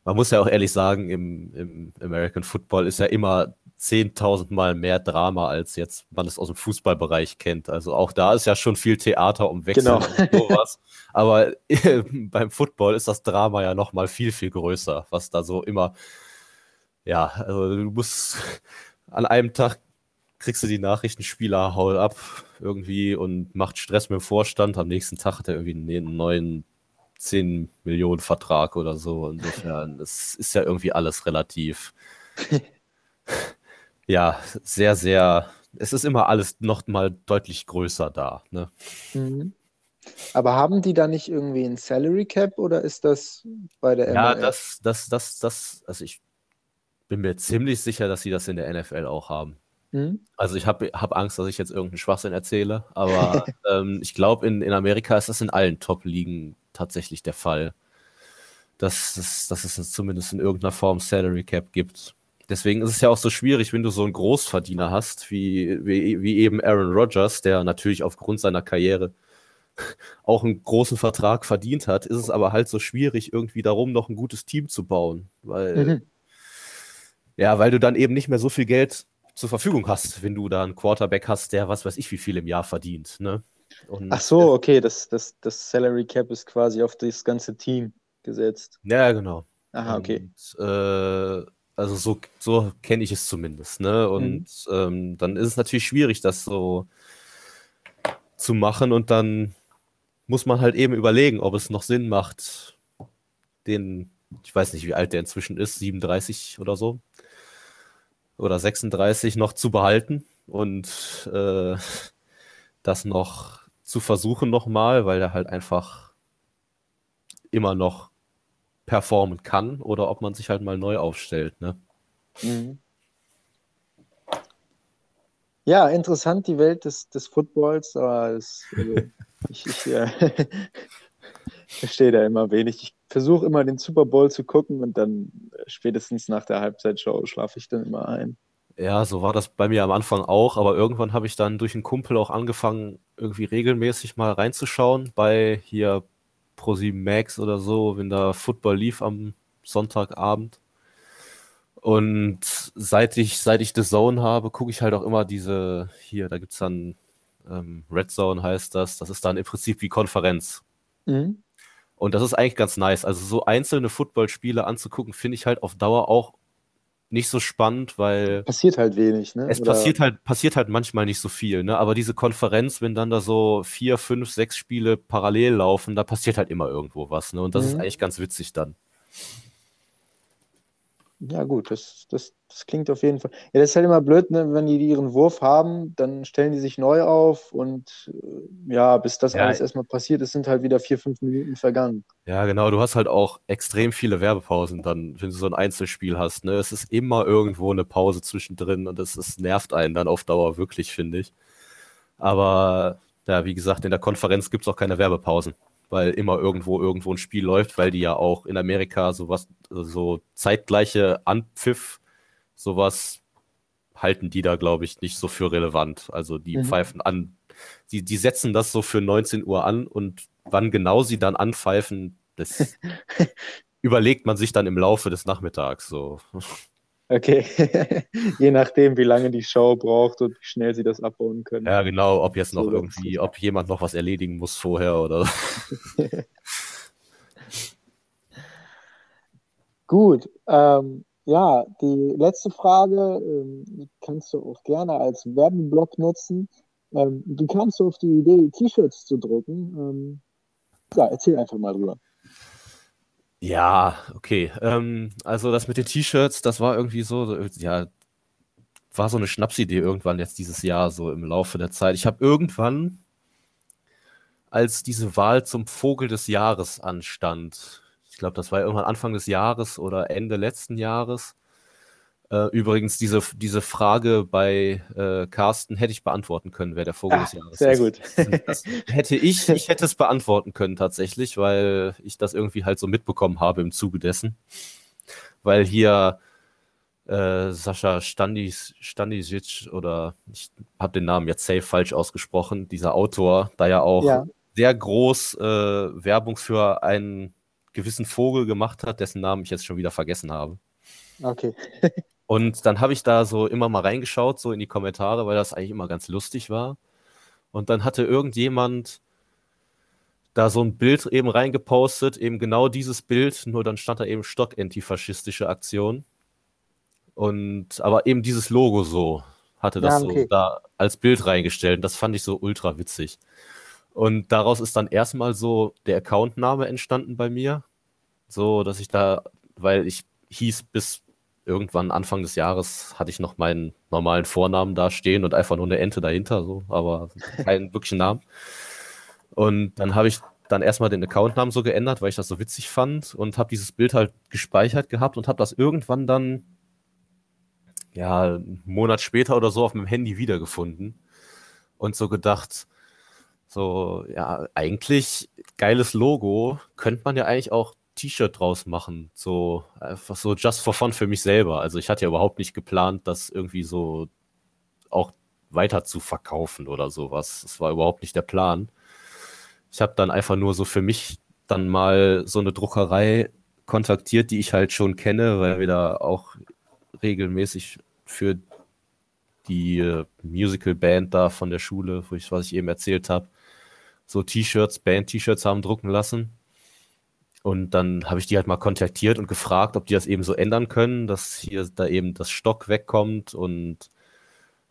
Speaker 2: man muss ja auch ehrlich sagen, im, im American Football ist ja immer 10.000 Mal mehr Drama, als jetzt man es aus dem Fußballbereich kennt. Also auch da ist ja schon viel Theater um Wechsel genau. und sowas. Aber äh, beim Football ist das Drama ja noch mal viel, viel größer, was da so immer, ja, also du musst an einem Tag kriegst du die Nachrichten, Spieler haut ab irgendwie und macht Stress mit dem Vorstand. Am nächsten Tag hat er irgendwie einen neuen 10 Millionen Vertrag oder so. Insofern, es ist ja irgendwie alles relativ. Ja, sehr, sehr. Es ist immer alles noch mal deutlich größer da. Ne?
Speaker 1: Mhm. Aber haben die da nicht irgendwie ein Salary Cap oder ist das bei der
Speaker 2: MLS? Ja, das, das, das, das, also ich bin mir ziemlich sicher, dass sie das in der NFL auch haben. Mhm. Also ich habe hab Angst, dass ich jetzt irgendeinen Schwachsinn erzähle, aber ähm, ich glaube, in, in Amerika ist das in allen Top-Ligen tatsächlich der Fall, dass, dass, dass es zumindest in irgendeiner Form Salary Cap gibt. Deswegen ist es ja auch so schwierig, wenn du so einen Großverdiener hast, wie, wie, wie eben Aaron Rodgers, der natürlich aufgrund seiner Karriere auch einen großen Vertrag verdient hat, ist es aber halt so schwierig, irgendwie darum noch ein gutes Team zu bauen. Weil, mhm. ja, weil du dann eben nicht mehr so viel Geld zur Verfügung hast, wenn du da einen Quarterback hast, der was weiß ich wie viel im Jahr verdient. Ne?
Speaker 1: Und Ach so, okay, das, das, das Salary Cap ist quasi auf das ganze Team gesetzt.
Speaker 2: Ja, genau.
Speaker 1: Aha, okay.
Speaker 2: Und, äh, also so, so kenne ich es zumindest. Ne? Und mhm. ähm, dann ist es natürlich schwierig, das so zu machen und dann muss man halt eben überlegen, ob es noch Sinn macht, den, ich weiß nicht, wie alt der inzwischen ist, 37 oder so, oder 36 noch zu behalten und äh, das noch zu versuchen nochmal, weil er halt einfach immer noch performen kann oder ob man sich halt mal neu aufstellt. Ne? Mhm.
Speaker 1: Ja, interessant die Welt des, des Footballs, aber das, also, ich, ich äh, verstehe da immer wenig. Ich versuche immer den Super Bowl zu gucken und dann äh, spätestens nach der Halbzeitshow schlafe ich dann immer ein.
Speaker 2: Ja, so war das bei mir am Anfang auch, aber irgendwann habe ich dann durch einen Kumpel auch angefangen, irgendwie regelmäßig mal reinzuschauen bei hier Pro7 Max oder so, wenn da Football lief am Sonntagabend. Und seit ich, seit ich The Zone habe, gucke ich halt auch immer diese, hier, da gibt es dann ähm, Red Zone heißt das, das ist dann im Prinzip wie Konferenz. Mhm. Und das ist eigentlich ganz nice. Also so einzelne Footballspiele anzugucken, finde ich halt auf Dauer auch nicht so spannend, weil.
Speaker 1: Passiert halt wenig, ne?
Speaker 2: Es Oder passiert halt, passiert halt manchmal nicht so viel, ne? Aber diese Konferenz, wenn dann da so vier, fünf, sechs Spiele parallel laufen, da passiert halt immer irgendwo was, ne? Und das mhm. ist eigentlich ganz witzig dann.
Speaker 1: Ja, gut, das, das, das klingt auf jeden Fall. Ja, das ist halt immer blöd, ne? wenn die ihren Wurf haben, dann stellen die sich neu auf und äh, ja, bis das ja, alles erstmal passiert ist, sind halt wieder vier, fünf Minuten vergangen.
Speaker 2: Ja, genau, du hast halt auch extrem viele Werbepausen dann, wenn du so ein Einzelspiel hast. Ne? Es ist immer irgendwo eine Pause zwischendrin und das, das nervt einen dann auf Dauer wirklich, finde ich. Aber ja, wie gesagt, in der Konferenz gibt es auch keine Werbepausen weil immer irgendwo irgendwo ein Spiel läuft, weil die ja auch in Amerika sowas, so zeitgleiche Anpfiff, sowas halten die da, glaube ich, nicht so für relevant. Also die mhm. pfeifen an, die, die setzen das so für 19 Uhr an und wann genau sie dann anpfeifen, das überlegt man sich dann im Laufe des Nachmittags so.
Speaker 1: Okay, je nachdem, wie lange die Show braucht und wie schnell sie das abbauen können.
Speaker 2: Ja, genau, ob jetzt noch so irgendwie, ob jemand noch was erledigen muss vorher oder.
Speaker 1: Gut, ähm, ja, die letzte Frage ähm, kannst du auch gerne als Werbeblock nutzen. Ähm, wie kamst du auf die Idee, T-Shirts zu drucken? Ähm, ja, erzähl einfach mal drüber.
Speaker 2: Ja, okay. Ähm, also das mit den T-Shirts, das war irgendwie so, ja, war so eine Schnapsidee irgendwann jetzt dieses Jahr, so im Laufe der Zeit. Ich habe irgendwann, als diese Wahl zum Vogel des Jahres anstand, ich glaube, das war irgendwann Anfang des Jahres oder Ende letzten Jahres, äh, übrigens, diese, diese Frage bei äh, Carsten hätte ich beantworten können, wer der Vogel ah, des Jahres
Speaker 1: sehr ist.
Speaker 2: Sehr gut. Das hätte ich, ich hätte es beantworten können tatsächlich, weil ich das irgendwie halt so mitbekommen habe im Zuge dessen. Weil hier äh, Sascha Standis, Standisic oder ich habe den Namen jetzt safe falsch ausgesprochen, dieser Autor, da ja auch ja. sehr groß äh, Werbung für einen gewissen Vogel gemacht hat, dessen Namen ich jetzt schon wieder vergessen habe.
Speaker 1: Okay.
Speaker 2: Und dann habe ich da so immer mal reingeschaut, so in die Kommentare, weil das eigentlich immer ganz lustig war. Und dann hatte irgendjemand da so ein Bild eben reingepostet, eben genau dieses Bild, nur dann stand da eben Stock-antifaschistische Aktion. Und aber eben dieses Logo so hatte das ja, okay. so da als Bild reingestellt. Und das fand ich so ultra witzig. Und daraus ist dann erstmal so der Accountname entstanden bei mir. So, dass ich da, weil ich hieß bis irgendwann Anfang des Jahres hatte ich noch meinen normalen Vornamen da stehen und einfach nur eine Ente dahinter, so, aber keinen wirklichen Namen. Und dann habe ich dann erstmal den Accountnamen so geändert, weil ich das so witzig fand und habe dieses Bild halt gespeichert gehabt und habe das irgendwann dann ja einen Monat später oder so auf meinem Handy wiedergefunden und so gedacht, so ja eigentlich geiles Logo, könnte man ja eigentlich auch T-Shirt draus machen. So einfach so just for fun für mich selber. Also ich hatte ja überhaupt nicht geplant, das irgendwie so auch weiter zu verkaufen oder sowas. Das war überhaupt nicht der Plan. Ich habe dann einfach nur so für mich dann mal so eine Druckerei kontaktiert, die ich halt schon kenne, weil wir da auch regelmäßig für die äh, Musical-Band da von der Schule, wo ich, was ich eben erzählt habe, so T-Shirts, Band-T-Shirts haben drucken lassen. Und dann habe ich die halt mal kontaktiert und gefragt, ob die das eben so ändern können, dass hier da eben das Stock wegkommt und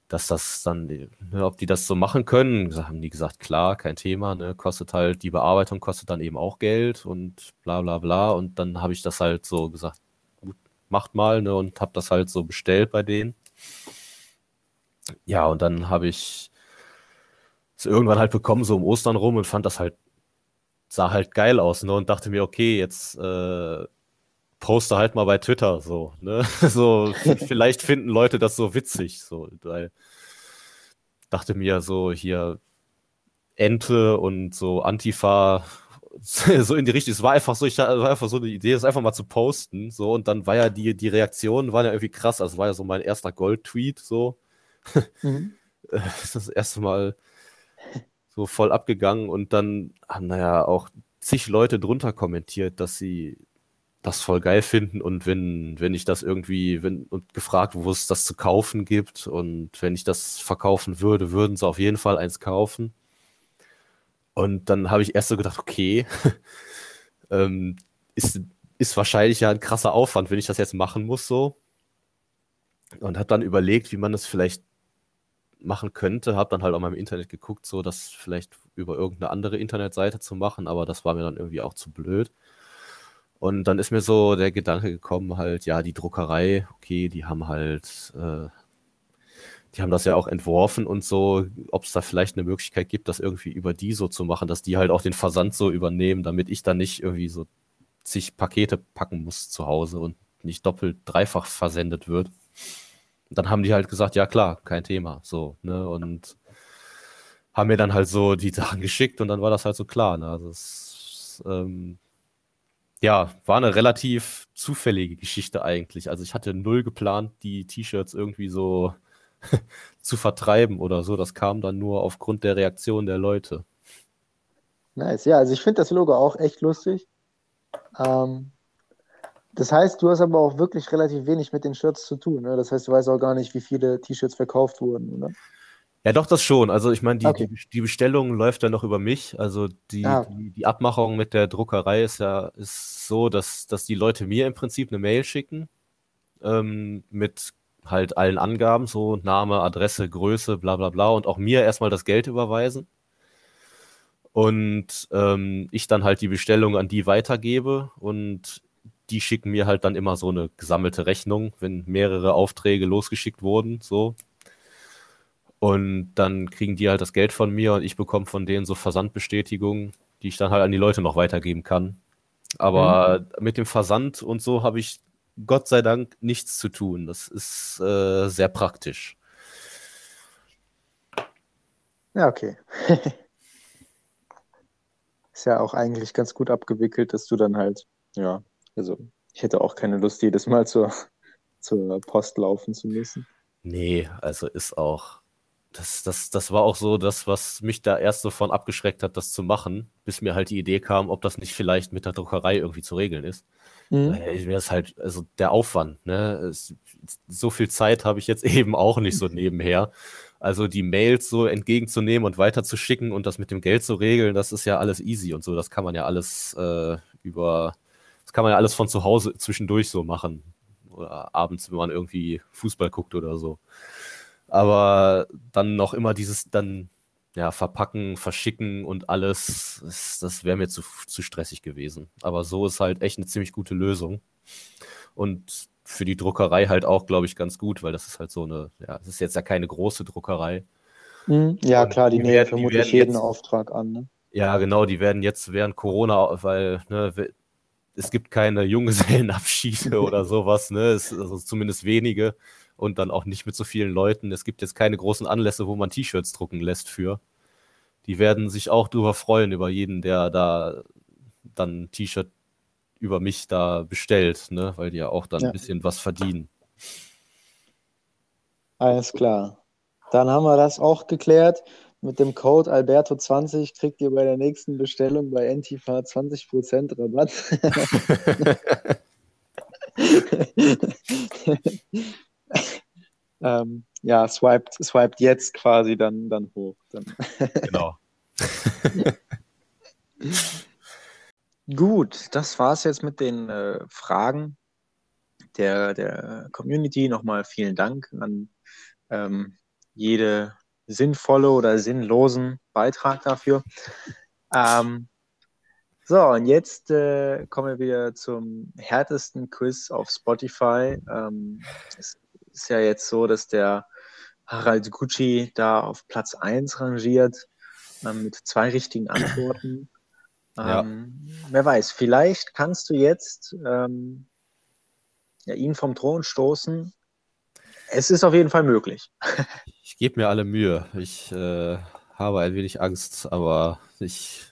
Speaker 2: dass das dann, ne, ob die das so machen können. Da haben die gesagt, klar, kein Thema, ne, kostet halt, die Bearbeitung kostet dann eben auch Geld und bla bla bla. Und dann habe ich das halt so gesagt, gut, macht mal, ne, und habe das halt so bestellt bei denen. Ja, und dann habe ich es irgendwann halt bekommen, so um Ostern rum und fand das halt, sah halt geil aus, ne, und dachte mir, okay, jetzt äh, poste halt mal bei Twitter so, ne? So, vielleicht finden Leute das so witzig, so, weil dachte mir so hier Ente und so Antifa so in die Richtung. Es war einfach so, ich war einfach so eine Idee, das einfach mal zu posten, so und dann war ja die die Reaktionen waren ja irgendwie krass. Also war ja so mein erster Gold-Tweet so. Mhm. Das erste Mal so voll abgegangen und dann haben naja auch zig Leute drunter kommentiert, dass sie das voll geil finden und wenn, wenn ich das irgendwie, wenn, und gefragt, wo es das zu kaufen gibt und wenn ich das verkaufen würde, würden sie auf jeden Fall eins kaufen. Und dann habe ich erst so gedacht, okay, ähm, ist, ist wahrscheinlich ja ein krasser Aufwand, wenn ich das jetzt machen muss so. Und habe dann überlegt, wie man das vielleicht machen könnte, habe dann halt auch mal im Internet geguckt, so das vielleicht über irgendeine andere Internetseite zu machen, aber das war mir dann irgendwie auch zu blöd. Und dann ist mir so der Gedanke gekommen, halt, ja, die Druckerei, okay, die haben halt, äh, die haben das ja auch entworfen und so, ob es da vielleicht eine Möglichkeit gibt, das irgendwie über die so zu machen, dass die halt auch den Versand so übernehmen, damit ich dann nicht irgendwie so zig Pakete packen muss zu Hause und nicht doppelt, dreifach versendet wird. Dann haben die halt gesagt, ja klar, kein Thema, so, ne, und haben mir dann halt so die Sachen geschickt und dann war das halt so klar, ne, also es, ähm, ja, war eine relativ zufällige Geschichte eigentlich. Also ich hatte null geplant, die T-Shirts irgendwie so zu vertreiben oder so. Das kam dann nur aufgrund der Reaktion der Leute.
Speaker 1: Nice, ja, also ich finde das Logo auch echt lustig. Ähm, das heißt, du hast aber auch wirklich relativ wenig mit den Shirts zu tun. Ne? Das heißt, du weißt auch gar nicht, wie viele T-Shirts verkauft wurden, oder?
Speaker 2: Ja, doch, das schon. Also ich meine, die, okay. die, die, Bestellung läuft ja noch über mich. Also die, ah. die, die, Abmachung mit der Druckerei ist ja ist so, dass, dass die Leute mir im Prinzip eine Mail schicken ähm, mit halt allen Angaben, so Name, Adresse, Größe, bla bla bla und auch mir erstmal das Geld überweisen. Und ähm, ich dann halt die Bestellung an die weitergebe und die schicken mir halt dann immer so eine gesammelte Rechnung, wenn mehrere Aufträge losgeschickt wurden, so und dann kriegen die halt das Geld von mir und ich bekomme von denen so Versandbestätigungen, die ich dann halt an die Leute noch weitergeben kann. Aber mhm. mit dem Versand und so habe ich Gott sei Dank nichts zu tun. Das ist äh, sehr praktisch.
Speaker 1: Ja, okay. ist ja auch eigentlich ganz gut abgewickelt, dass du dann halt, ja, also ich hätte auch keine Lust, jedes Mal zur, zur Post laufen zu müssen.
Speaker 2: Nee, also ist auch, das, das, das war auch so das, was mich da erst so von abgeschreckt hat, das zu machen, bis mir halt die Idee kam, ob das nicht vielleicht mit der Druckerei irgendwie zu regeln ist. Mhm. Äh, mir ist halt, also der Aufwand, ne? So viel Zeit habe ich jetzt eben auch nicht so nebenher. Also die Mails so entgegenzunehmen und weiterzuschicken und das mit dem Geld zu regeln, das ist ja alles easy und so. Das kann man ja alles äh, über, kann man ja alles von zu Hause zwischendurch so machen. Oder abends, wenn man irgendwie Fußball guckt oder so. Aber dann noch immer dieses dann ja, verpacken, verschicken und alles, das, das wäre mir zu, zu stressig gewesen. Aber so ist halt echt eine ziemlich gute Lösung. Und für die Druckerei halt auch, glaube ich, ganz gut, weil das ist halt so eine, ja, das ist jetzt ja keine große Druckerei.
Speaker 1: Mhm. Ja, und klar, die, die nehmen vermutlich jeden jetzt, Auftrag an. Ne?
Speaker 2: Ja, genau, die werden jetzt während Corona, weil ne, es gibt keine Junggesellenabschiede oder sowas, ne, es, also zumindest wenige und dann auch nicht mit so vielen Leuten. Es gibt jetzt keine großen Anlässe, wo man T-Shirts drucken lässt für. Die werden sich auch darüber freuen, über jeden, der da dann ein T-Shirt über mich da bestellt, ne? weil die ja auch dann ja. ein bisschen was verdienen.
Speaker 1: Alles klar. Dann haben wir das auch geklärt. Mit dem Code Alberto20 kriegt ihr bei der nächsten Bestellung bei Antifa 20% Rabatt. ähm, ja, swiped, swiped jetzt quasi dann, dann hoch. Dann.
Speaker 2: Genau.
Speaker 1: Gut, das war es jetzt mit den äh, Fragen der, der Community. Nochmal vielen Dank an ähm, jede sinnvolle oder sinnlosen Beitrag dafür. Ähm, so, und jetzt äh, kommen wir wieder zum härtesten Quiz auf Spotify. Ähm, es ist ja jetzt so, dass der Harald Gucci da auf Platz 1 rangiert ähm, mit zwei richtigen Antworten. Ähm, ja. Wer weiß, vielleicht kannst du jetzt ähm, ja, ihn vom Thron stoßen. Es ist auf jeden Fall möglich.
Speaker 2: ich gebe mir alle Mühe. Ich äh, habe ein wenig Angst, aber ich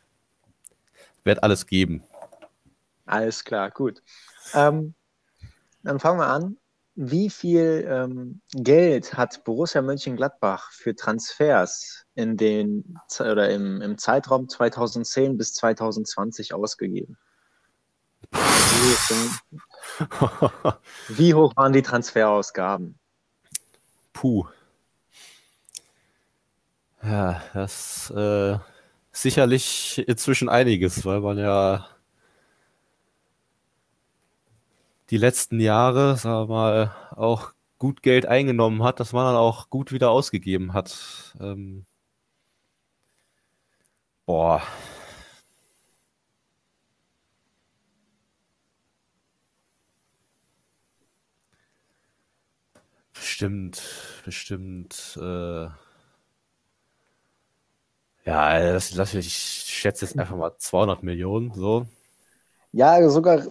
Speaker 2: werde alles geben.
Speaker 1: Alles klar, gut. Ähm, dann fangen wir an. Wie viel ähm, Geld hat Borussia Mönchengladbach für Transfers in den oder im, im Zeitraum 2010 bis 2020 ausgegeben? Wie hoch waren die Transferausgaben?
Speaker 2: Puh. Ja, das äh, sicherlich inzwischen einiges, weil man ja die letzten Jahre, sagen wir mal, auch gut Geld eingenommen hat, dass man dann auch gut wieder ausgegeben hat. Ähm, boah. Bestimmt, bestimmt. Äh, ja, das, das, ich schätze jetzt einfach mal 200 Millionen, so.
Speaker 1: Ja, sogar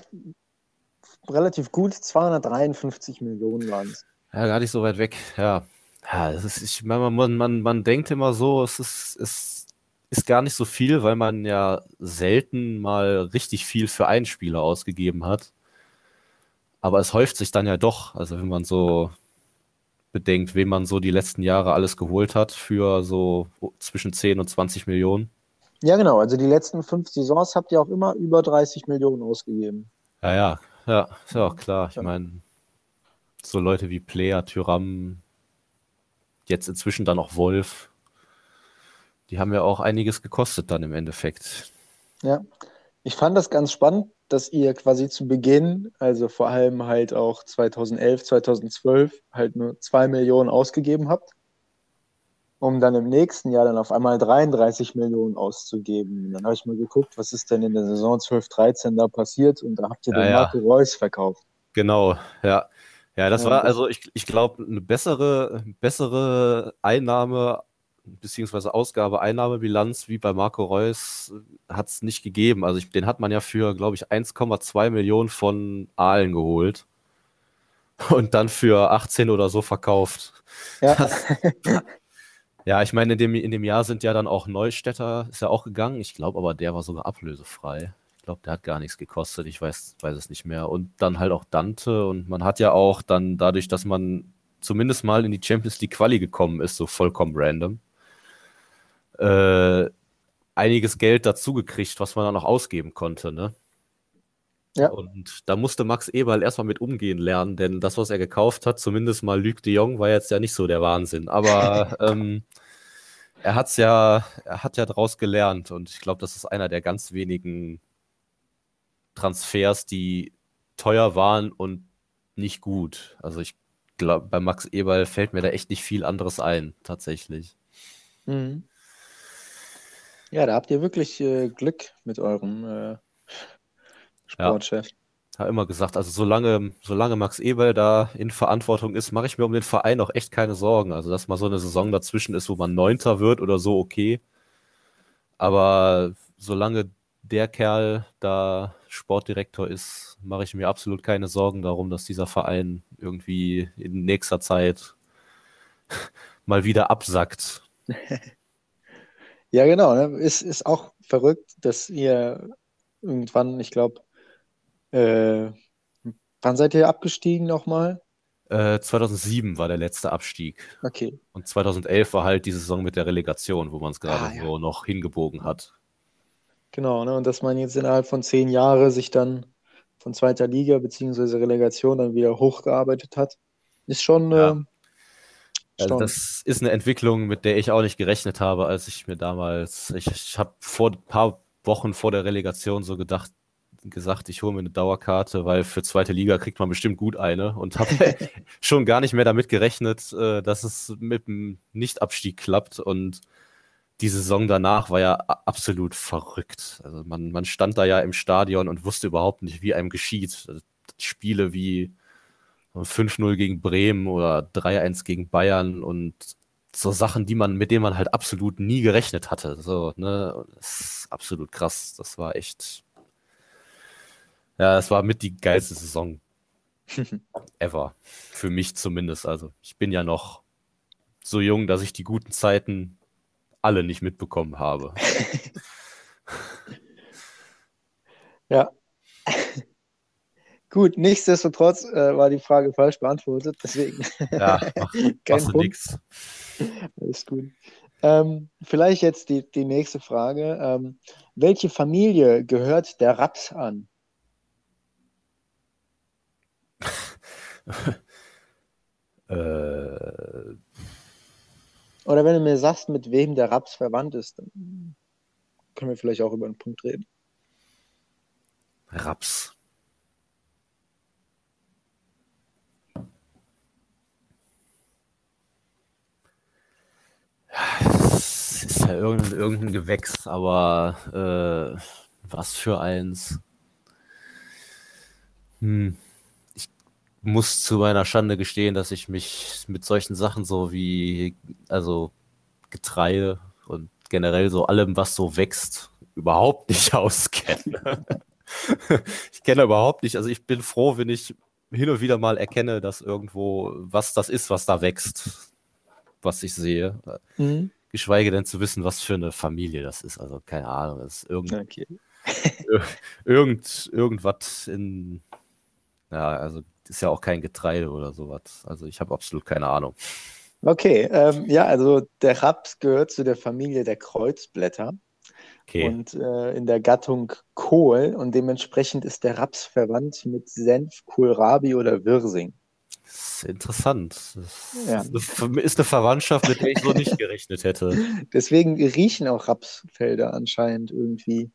Speaker 1: relativ gut, 253 Millionen waren es.
Speaker 2: Ja, gar nicht so weit weg, ja. Ja, das ist, ich, man, man, man, man denkt immer so, es ist, es ist gar nicht so viel, weil man ja selten mal richtig viel für einen Spieler ausgegeben hat. Aber es häuft sich dann ja doch. Also wenn man so bedenkt, wem man so die letzten Jahre alles geholt hat für so zwischen 10 und 20 Millionen.
Speaker 1: Ja, genau. Also die letzten fünf Saisons habt ihr auch immer über 30 Millionen ausgegeben.
Speaker 2: Ja, ja, ja, ist ja auch klar. Ich meine, so Leute wie Player, Tyram, jetzt inzwischen dann auch Wolf, die haben ja auch einiges gekostet dann im Endeffekt.
Speaker 1: Ja, ich fand das ganz spannend, dass ihr quasi zu Beginn, also vor allem halt auch 2011, 2012, halt nur 2 Millionen ausgegeben habt, um dann im nächsten Jahr dann auf einmal 33 Millionen auszugeben. Und dann habe ich mal geguckt, was ist denn in der Saison 12, 13 da passiert und da habt ihr ja, den ja. Marco Reus verkauft.
Speaker 2: Genau, ja. Ja, das ja, war also, ich, ich glaube, eine bessere, bessere Einnahme beziehungsweise Ausgabe-Einnahmebilanz wie bei Marco Reus äh, hat es nicht gegeben. Also ich, den hat man ja für, glaube ich, 1,2 Millionen von Aalen geholt und dann für 18 oder so verkauft. Ja, ja ich meine, in dem, in dem Jahr sind ja dann auch Neustädter, ist ja auch gegangen. Ich glaube aber, der war sogar ablösefrei. Ich glaube, der hat gar nichts gekostet. Ich weiß, weiß es nicht mehr. Und dann halt auch Dante. Und man hat ja auch dann dadurch, dass man zumindest mal in die Champions League Quali gekommen ist, so vollkommen random, äh, einiges Geld dazugekriegt, was man dann noch ausgeben konnte. Ne? Ja. Und da musste Max Eberl erstmal mit umgehen lernen, denn das, was er gekauft hat, zumindest mal Luc de Jong, war jetzt ja nicht so der Wahnsinn. Aber ähm, er hat's ja, er hat ja daraus gelernt und ich glaube, das ist einer der ganz wenigen Transfers, die teuer waren und nicht gut. Also ich glaube, bei Max Eberl fällt mir da echt nicht viel anderes ein, tatsächlich. Mhm.
Speaker 1: Ja, da habt ihr wirklich äh, Glück mit eurem äh, Sportchef. Ja.
Speaker 2: Habe immer gesagt, also solange, solange Max Eberl da in Verantwortung ist, mache ich mir um den Verein auch echt keine Sorgen. Also, dass mal so eine Saison dazwischen ist, wo man Neunter wird oder so, okay. Aber solange der Kerl da Sportdirektor ist, mache ich mir absolut keine Sorgen darum, dass dieser Verein irgendwie in nächster Zeit mal wieder absackt.
Speaker 1: Ja, genau. Ne? Ist, ist auch verrückt, dass ihr irgendwann, ich glaube, äh, wann seid ihr abgestiegen nochmal?
Speaker 2: Äh, 2007 war der letzte Abstieg.
Speaker 1: Okay.
Speaker 2: Und 2011 war halt die Saison mit der Relegation, wo man es gerade ah, ja. so noch hingebogen hat.
Speaker 1: Genau, ne? und dass man jetzt innerhalb von zehn Jahren sich dann von zweiter Liga bzw. Relegation dann wieder hochgearbeitet hat, ist schon, ja. äh,
Speaker 2: Also das ist eine Entwicklung, mit der ich auch nicht gerechnet habe, als ich mir damals, ich, ich habe vor ein paar Wochen vor der Relegation so gedacht, gesagt, ich hole mir eine Dauerkarte, weil für zweite Liga kriegt man bestimmt gut eine und habe schon gar nicht mehr damit gerechnet, äh, dass es mit dem Nichtabstieg klappt und die Saison danach war ja absolut verrückt. Also man, man stand da ja im Stadion und wusste überhaupt nicht, wie einem geschieht. Spiele wie 5-0 gegen Bremen oder 3-1 gegen Bayern und so Sachen, die man, mit denen man halt absolut nie gerechnet hatte. So, ne, das ist absolut krass. Das war echt. Ja, es war mit die geilste Saison ever. Für mich zumindest. Also, ich bin ja noch so jung, dass ich die guten Zeiten alle nicht mitbekommen habe.
Speaker 1: ja. Gut, nichtsdestotrotz äh, war die Frage falsch beantwortet, deswegen.
Speaker 2: Ja, mach, kein nix.
Speaker 1: Alles gut. Ähm, vielleicht jetzt die, die nächste Frage. Ähm, welche Familie gehört der Raps an? äh, oder wenn du mir sagst, mit wem der Raps verwandt ist, dann können wir vielleicht auch über einen Punkt reden.
Speaker 2: Raps. Es ist ja irgendein, irgendein Gewächs, aber äh, was für eins. Hm. Ich muss zu meiner Schande gestehen, dass ich mich mit solchen Sachen so wie, also Getreide und generell so allem, was so wächst, überhaupt nicht auskenne. ich kenne überhaupt nicht, also ich bin froh, wenn ich hin und wieder mal erkenne, dass irgendwo was das ist, was da wächst, was ich sehe. Mhm. Geschweige denn zu wissen, was für eine Familie das ist. Also keine Ahnung, das ist irgend, okay. irgend, irgendwas in, ja, also ist ja auch kein Getreide oder sowas. Also ich habe absolut keine Ahnung.
Speaker 1: Okay, ähm, ja, also der Raps gehört zu der Familie der Kreuzblätter. Okay. Und äh, in der Gattung Kohl und dementsprechend ist der Raps verwandt mit Senf, Kohlrabi oder Wirsing.
Speaker 2: Das ist interessant. Das ja. ist eine Verwandtschaft, mit der ich so nicht gerechnet hätte.
Speaker 1: Deswegen riechen auch Rapsfelder anscheinend irgendwie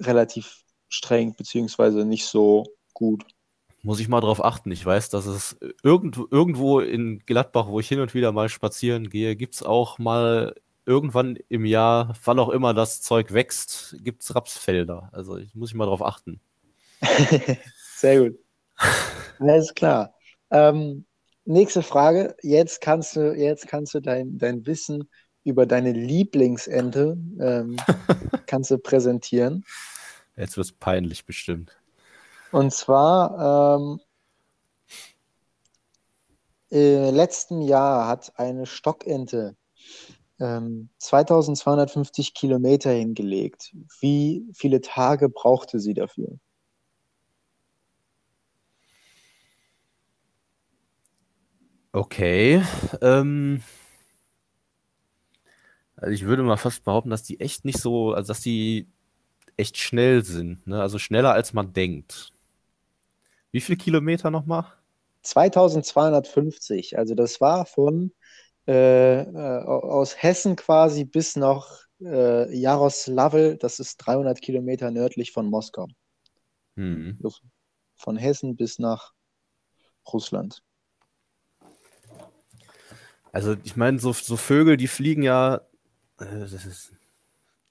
Speaker 1: relativ streng, beziehungsweise nicht so gut.
Speaker 2: Muss ich mal drauf achten. Ich weiß, dass es irgendwo, irgendwo in Gladbach, wo ich hin und wieder mal spazieren gehe, gibt es auch mal irgendwann im Jahr, wann auch immer das Zeug wächst, gibt es Rapsfelder. Also ich, muss ich mal drauf achten.
Speaker 1: Sehr gut. Alles klar. Ähm, nächste Frage. Jetzt kannst du, jetzt kannst du dein, dein Wissen über deine Lieblingsente ähm, kannst du präsentieren.
Speaker 2: Jetzt wird es peinlich bestimmt.
Speaker 1: Und zwar ähm, im letzten Jahr hat eine Stockente ähm, 2250 Kilometer hingelegt. Wie viele Tage brauchte sie dafür?
Speaker 2: Okay. Ähm, also ich würde mal fast behaupten, dass die echt nicht so, also dass die echt schnell sind, ne? Also schneller als man denkt. Wie viele Kilometer nochmal?
Speaker 1: 2250. Also das war von äh, äh, aus Hessen quasi bis nach äh, Jaroslawl. Das ist 300 Kilometer nördlich von Moskau. Mhm. Von Hessen bis nach Russland.
Speaker 2: Also ich meine, so, so Vögel, die fliegen ja, äh, ist,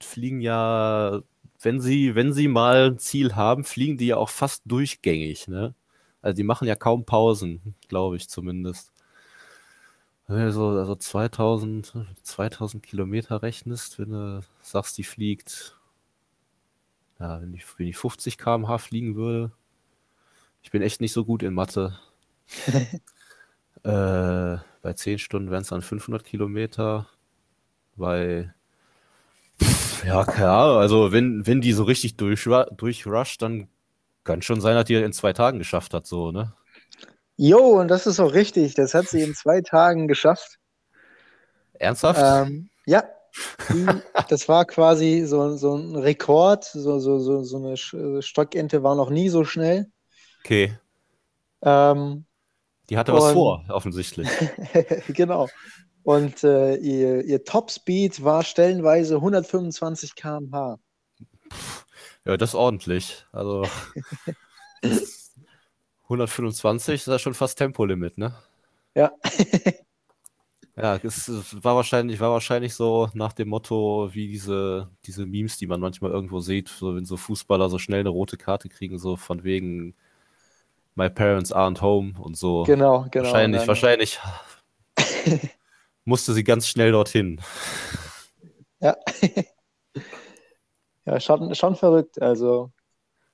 Speaker 2: fliegen ja, wenn sie, wenn sie mal ein Ziel haben, fliegen die ja auch fast durchgängig, ne? Also die machen ja kaum Pausen, glaube ich zumindest. Wenn du so also 2000, 2000 Kilometer rechnest, wenn du sagst, die fliegt, ja, wenn ich, wenn ich 50 km/h fliegen würde, ich bin echt nicht so gut in Mathe. äh, bei 10 Stunden wären es dann 500 Kilometer. Bei, ja, keine Ahnung, also wenn, wenn die so richtig durch, durchrusht, dann kann schon sein, dass die in zwei Tagen geschafft hat, so, ne?
Speaker 1: Jo, und das ist auch richtig. Das hat sie in zwei Tagen geschafft.
Speaker 2: Ernsthaft?
Speaker 1: Ähm, ja. Das war quasi so, so ein Rekord. So, so, so, so eine Stockente war noch nie so schnell.
Speaker 2: Okay.
Speaker 1: Ähm,
Speaker 2: Die hatte was vor, offensichtlich.
Speaker 1: genau. Und äh, ihr, ihr Topspeed war stellenweise 125 km/h.
Speaker 2: Ja, das ist ordentlich. Also 125 ist ja schon fast Tempolimit, ne?
Speaker 1: Ja.
Speaker 2: ja, es war wahrscheinlich, war wahrscheinlich so nach dem Motto, wie diese, diese Memes, die man manchmal irgendwo sieht, so wenn so Fußballer so schnell eine rote Karte kriegen, so von wegen My parents aren't home und so.
Speaker 1: Genau, genau.
Speaker 2: Wahrscheinlich, wahrscheinlich musste sie ganz schnell dorthin.
Speaker 1: Ja. ja, schon, schon verrückt. Also.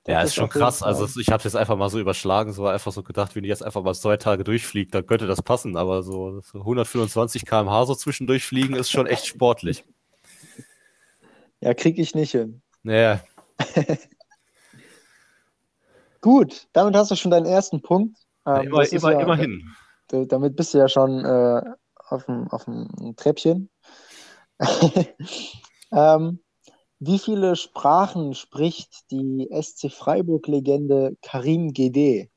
Speaker 2: Ja, ist schon krass. Also ich habe es jetzt einfach mal so überschlagen, so einfach so gedacht, wenn ich jetzt einfach mal zwei Tage durchfliegt, dann könnte das passen. Aber so, so 125 km/h so zwischendurch fliegen ist schon echt sportlich.
Speaker 1: Ja, kriege ich nicht hin.
Speaker 2: Naja.
Speaker 1: Gut, damit hast du schon deinen ersten Punkt.
Speaker 2: Ähm, immer, immer, ja, immerhin.
Speaker 1: Damit bist du ja schon äh, auf, dem, auf dem Treppchen. ähm, wie viele Sprachen spricht die SC Freiburg-Legende Karim Gede?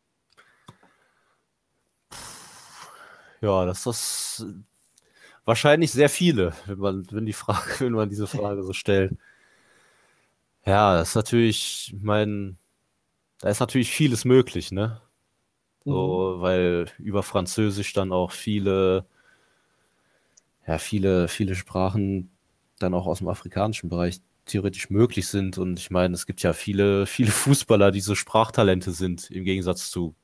Speaker 2: Ja, das ist wahrscheinlich sehr viele, wenn man, wenn die Frage, wenn man diese Frage so stellt. Ja, das ist natürlich, mein, da ist natürlich vieles möglich, ne? So, mhm. weil über Französisch dann auch viele, ja, viele, viele Sprachen dann auch aus dem afrikanischen Bereich theoretisch möglich sind. Und ich meine, es gibt ja viele, viele Fußballer, die so Sprachtalente sind, im Gegensatz zu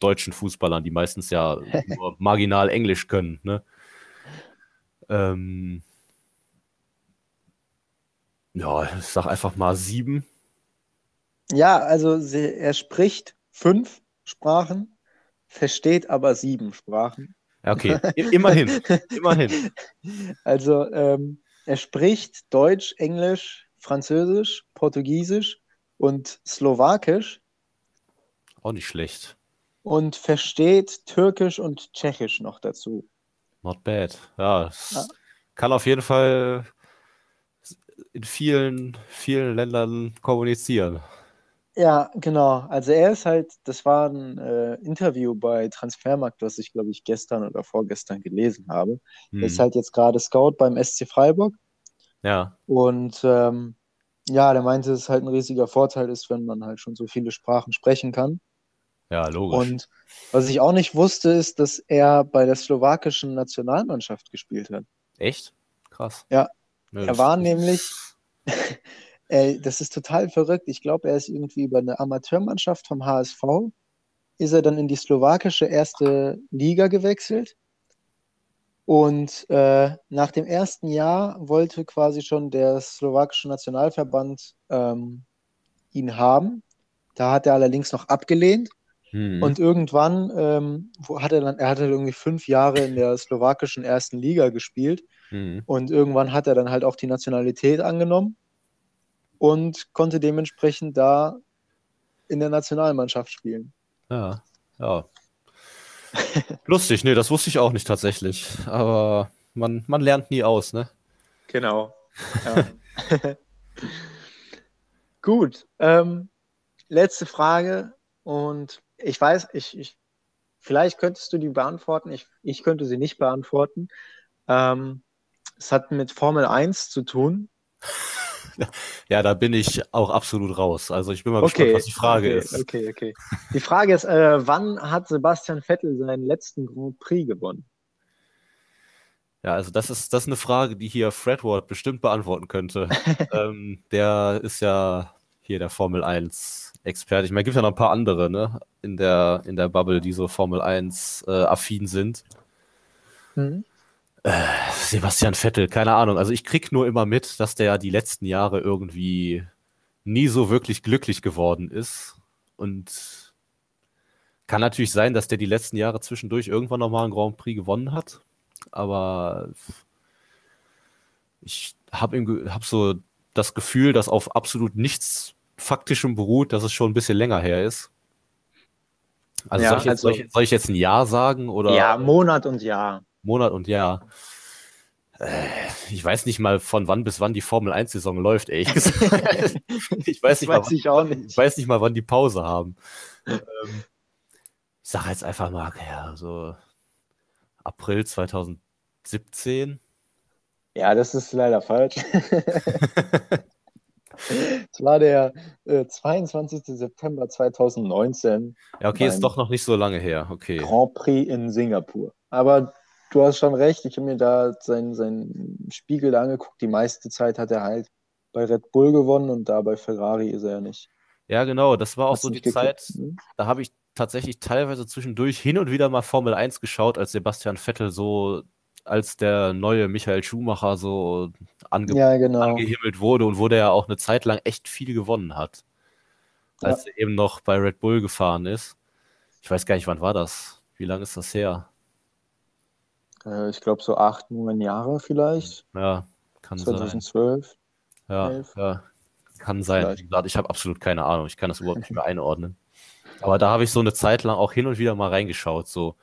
Speaker 2: deutschen Fußballern, die meistens ja nur marginal Englisch können. Ne? Ähm, ja, ich sag einfach mal sieben.
Speaker 1: Ja, also sie, er spricht fünf Sprachen, versteht aber sieben Sprachen.
Speaker 2: Okay, immerhin, immerhin.
Speaker 1: Also ähm, er spricht Deutsch, Englisch, Französisch, Portugiesisch und Slowakisch.
Speaker 2: Auch nicht schlecht.
Speaker 1: Und versteht Türkisch und Tschechisch noch dazu.
Speaker 2: Not bad. Ja, ja. kann auf jeden Fall in vielen, vielen Ländern kommunizieren.
Speaker 1: Ja, genau. Also er ist halt, das war ein äh, Interview bei Transfermarkt, was ich, glaube ich, gestern oder vorgestern gelesen habe. Hm. Er ist hm. halt jetzt gerade Scout beim SC Freiburg.
Speaker 2: Ja.
Speaker 1: Und ähm, ja, der meinte, dass es halt ein riesiger Vorteil ist, wenn man halt schon so viele Sprachen sprechen kann.
Speaker 2: Ja, logisch.
Speaker 1: Und was ich auch nicht wusste, ist, dass er bei der slowakischen Nationalmannschaft gespielt hat.
Speaker 2: Echt? Krass.
Speaker 1: Ja. Nö, er war nämlich, Ey, das ist total verrückt. Ich glaube, er ist irgendwie über eine Amateurmannschaft vom HSV, ist er dann in die slowakische erste Liga gewechselt. Und äh, nach dem ersten Jahr wollte quasi schon der slowakische Nationalverband ähm, ihn haben. Da hat er allerdings noch abgelehnt. Mhm. Und irgendwann ähm, hat er dann, er hatte irgendwie fünf Jahre in der slowakischen ersten Liga gespielt. Mhm. Und irgendwann hat er dann halt auch die Nationalität angenommen und konnte dementsprechend da in der Nationalmannschaft spielen.
Speaker 2: Ja, ja. Lustig, nee, das wusste ich auch nicht tatsächlich. Aber man, man lernt nie aus, ne?
Speaker 1: Genau. Ja. Gut. Ähm, letzte Frage. Und ich weiß, ich, ich, vielleicht könntest du die beantworten. Ich, ich könnte sie nicht beantworten. Ähm, es hat mit Formel 1 zu tun.
Speaker 2: ja, da bin ich auch absolut raus. Also ich bin mal okay, gespannt, was die Frage
Speaker 1: okay,
Speaker 2: ist.
Speaker 1: Okay, okay. Die Frage ist, äh, wann hat Sebastian Vettel seinen letzten Grand Prix gewonnen?
Speaker 2: Ja, also das ist, das ist eine Frage, die hier Fredward bestimmt beantworten könnte. ähm, der ist ja hier der Formel 1 Experte. Ich meine, es gibt ja noch ein paar andere, ne, in der, in der Bubble, die so Formel 1 äh, affin sind. Mhm. Äh, Sebastian Vettel, keine Ahnung. Also ich krieg nur immer mit, dass der die letzten Jahre irgendwie nie so wirklich glücklich geworden ist. Und kann natürlich sein, dass der die letzten Jahre zwischendurch irgendwann nochmal einen Grand Prix gewonnen hat. Aber ich habe hab so das Gefühl, dass auf absolut nichts Faktischem beruht, dass es schon ein bisschen länger her ist. Also, ja, soll, ich jetzt, also soll, ich, soll, ich jetzt, ein Jahr sagen? Oder?
Speaker 1: Ja, Monat und Jahr.
Speaker 2: Monat und Jahr. Äh, ich weiß nicht mal, von wann bis wann die Formel 1-Saison läuft, ehrlich gesagt. ich weiß, nicht, weiß mal, ich, ich weiß nicht mal, wann die Pause haben. Ähm, ich sage jetzt einfach mal, ja, so April 2017.
Speaker 1: Ja, das ist leider falsch. Es war der äh, 22. September 2019.
Speaker 2: Ja, okay, ist doch noch nicht so lange her. Okay.
Speaker 1: Grand Prix in Singapur. Aber du hast schon recht, ich habe mir da seinen, seinen Spiegel angeguckt. Die meiste Zeit hat er halt bei Red Bull gewonnen und da bei Ferrari ist er ja nicht.
Speaker 2: Ja, genau, das war auch hast so die Zeit, hm? da habe ich tatsächlich teilweise zwischendurch hin und wieder mal Formel 1 geschaut, als Sebastian Vettel so als der neue Michael Schumacher so ange ja, genau. angehimmelt wurde und wo der ja auch eine Zeit lang echt viel gewonnen hat. Als ja. er eben noch bei Red Bull gefahren ist. Ich weiß gar nicht, wann war das? Wie lange ist das her?
Speaker 1: Äh, ich glaube so acht, neun Jahre vielleicht.
Speaker 2: Ja, kann
Speaker 1: 2012, sein.
Speaker 2: 2012. Ja, ja, kann sein. Vielleicht. Ich habe absolut keine Ahnung. Ich kann das überhaupt nicht mehr einordnen. Aber da habe ich so eine Zeit lang auch hin und wieder mal reingeschaut. So,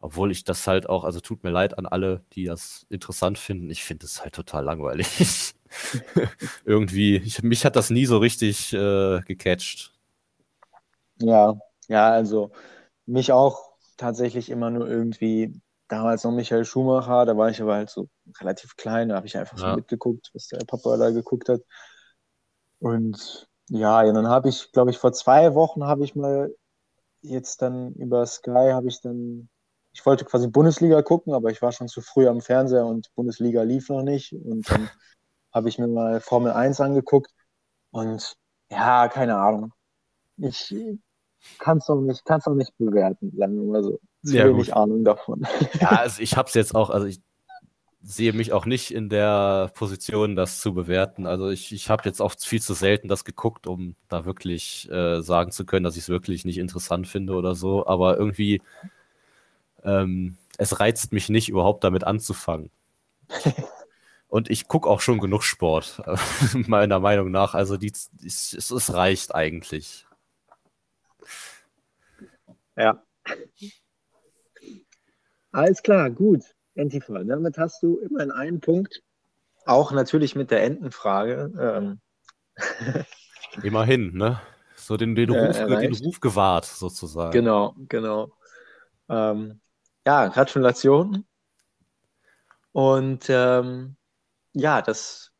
Speaker 2: obwohl ich das halt auch, also tut mir leid an alle, die das interessant finden. Ich finde es halt total langweilig. Irgendwie, ich, mich hat das nie so richtig äh, gecatcht.
Speaker 1: Ja, ja, also mich auch tatsächlich immer nur irgendwie, damals noch Michael Schumacher, da war ich aber halt so relativ klein, da habe ich einfach ja. so mitgeguckt, was der Papa da geguckt hat. Und ja, ja dann habe ich, glaube ich, vor zwei Wochen habe ich mal jetzt dann über Sky habe ich dann ich wollte quasi Bundesliga gucken, aber ich war schon zu früh am Fernseher und Bundesliga lief noch nicht. Und dann habe ich mir mal Formel 1 angeguckt. Und ja, keine Ahnung. Ich kann es noch nicht, noch nicht bewerten, sagen wir mal so. Zu ja, wenig gut. Ahnung davon.
Speaker 2: Ja, also ich habe es jetzt auch, also ich sehe mich auch nicht in der Position, das zu bewerten. Also ich, ich habe jetzt auch viel zu selten das geguckt, um da wirklich äh, sagen zu können, dass ich es wirklich nicht interessant finde oder so. Aber irgendwie ähm, es reizt mich nicht, überhaupt damit anzufangen. Und ich gucke auch schon genug Sport, meiner Meinung nach. Also die, es, es reicht eigentlich.
Speaker 1: Ja. Alles klar, gut. Antifa, damit hast du immerhin einen Punkt. Auch natürlich mit der Entenfrage.
Speaker 2: Ähm. Immerhin, ne? So den, den, Ruf, äh, den Ruf gewahrt, sozusagen.
Speaker 1: Genau, genau. Ähm, ja, Gratulation. Und ähm, ja, das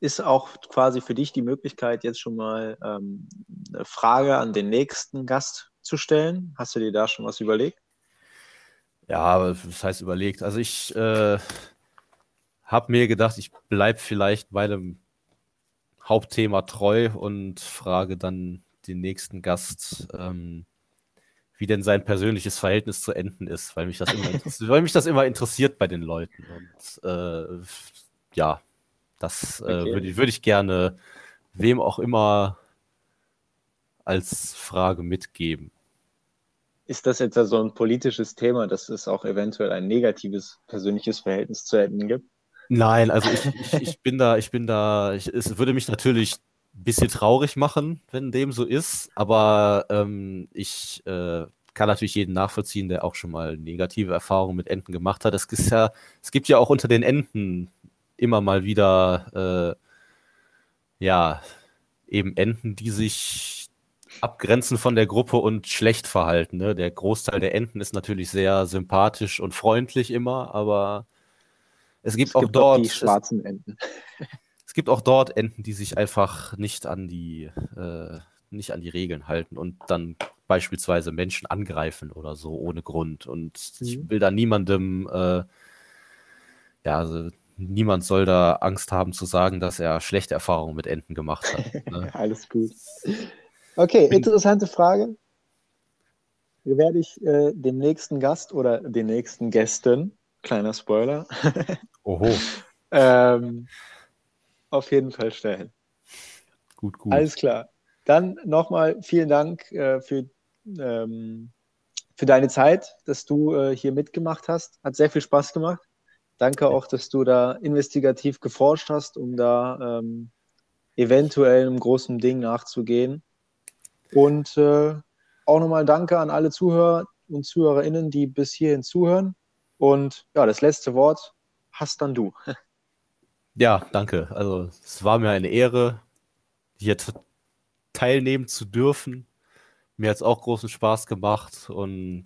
Speaker 1: ist auch quasi für dich die Möglichkeit, jetzt schon mal ähm, eine Frage an den nächsten Gast zu stellen. Hast du dir da schon was überlegt?
Speaker 2: Ja, das heißt überlegt. Also ich äh, habe mir gedacht, ich bleibe vielleicht meinem Hauptthema treu und frage dann den nächsten Gast, ähm, wie denn sein persönliches Verhältnis zu Enten ist, weil mich das immer, weil mich das immer interessiert bei den Leuten. Und äh, ja, das äh, okay. würde würd ich gerne wem auch immer als Frage mitgeben.
Speaker 1: Ist das jetzt so ein politisches Thema, dass es auch eventuell ein negatives persönliches Verhältnis zu Enten gibt?
Speaker 2: Nein, also ich, ich, ich bin da, ich bin da, ich, es würde mich natürlich bisschen traurig machen, wenn dem so ist, aber ähm, ich äh, kann natürlich jeden nachvollziehen, der auch schon mal negative Erfahrungen mit Enten gemacht hat. Es, ist ja, es gibt ja auch unter den Enten immer mal wieder, äh, ja, eben Enten, die sich abgrenzen von der Gruppe und schlecht verhalten. Ne? Der Großteil der Enten ist natürlich sehr sympathisch und freundlich immer, aber es gibt es auch gibt dort. Auch
Speaker 1: die schwarzen Enten.
Speaker 2: es gibt auch dort Enten, die sich einfach nicht an die, äh, nicht an die Regeln halten und dann beispielsweise Menschen angreifen oder so ohne Grund. Und mhm. ich will da niemandem, äh, ja, also niemand soll da Angst haben zu sagen, dass er schlechte Erfahrungen mit Enten gemacht hat.
Speaker 1: Ne? Alles gut. Okay, interessante Frage. Werde ich äh, dem nächsten Gast oder den nächsten Gästen, kleiner Spoiler,
Speaker 2: Oho.
Speaker 1: ähm, auf jeden Fall stellen.
Speaker 2: Gut, gut.
Speaker 1: Alles klar. Dann nochmal vielen Dank äh, für, ähm, für deine Zeit, dass du äh, hier mitgemacht hast. Hat sehr viel Spaß gemacht. Danke auch, dass du da investigativ geforscht hast, um da ähm, eventuell einem großen Ding nachzugehen. Und äh, auch nochmal Danke an alle Zuhörer und ZuhörerInnen, die bis hierhin zuhören. Und ja, das letzte Wort hast dann du.
Speaker 2: Ja, danke. Also es war mir eine Ehre, hier teilnehmen zu dürfen Mir hat es auch großen Spaß gemacht und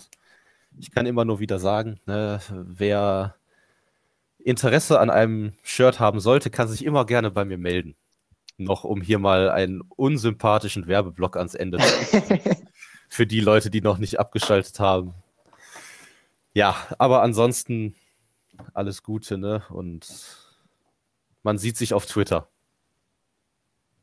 Speaker 2: ich kann immer nur wieder sagen, ne, wer Interesse an einem Shirt haben sollte, kann sich immer gerne bei mir melden. Noch um hier mal einen unsympathischen Werbeblock ans Ende zu Für die Leute, die noch nicht abgeschaltet haben. Ja, aber ansonsten alles Gute, ne? Und man sieht sich auf Twitter.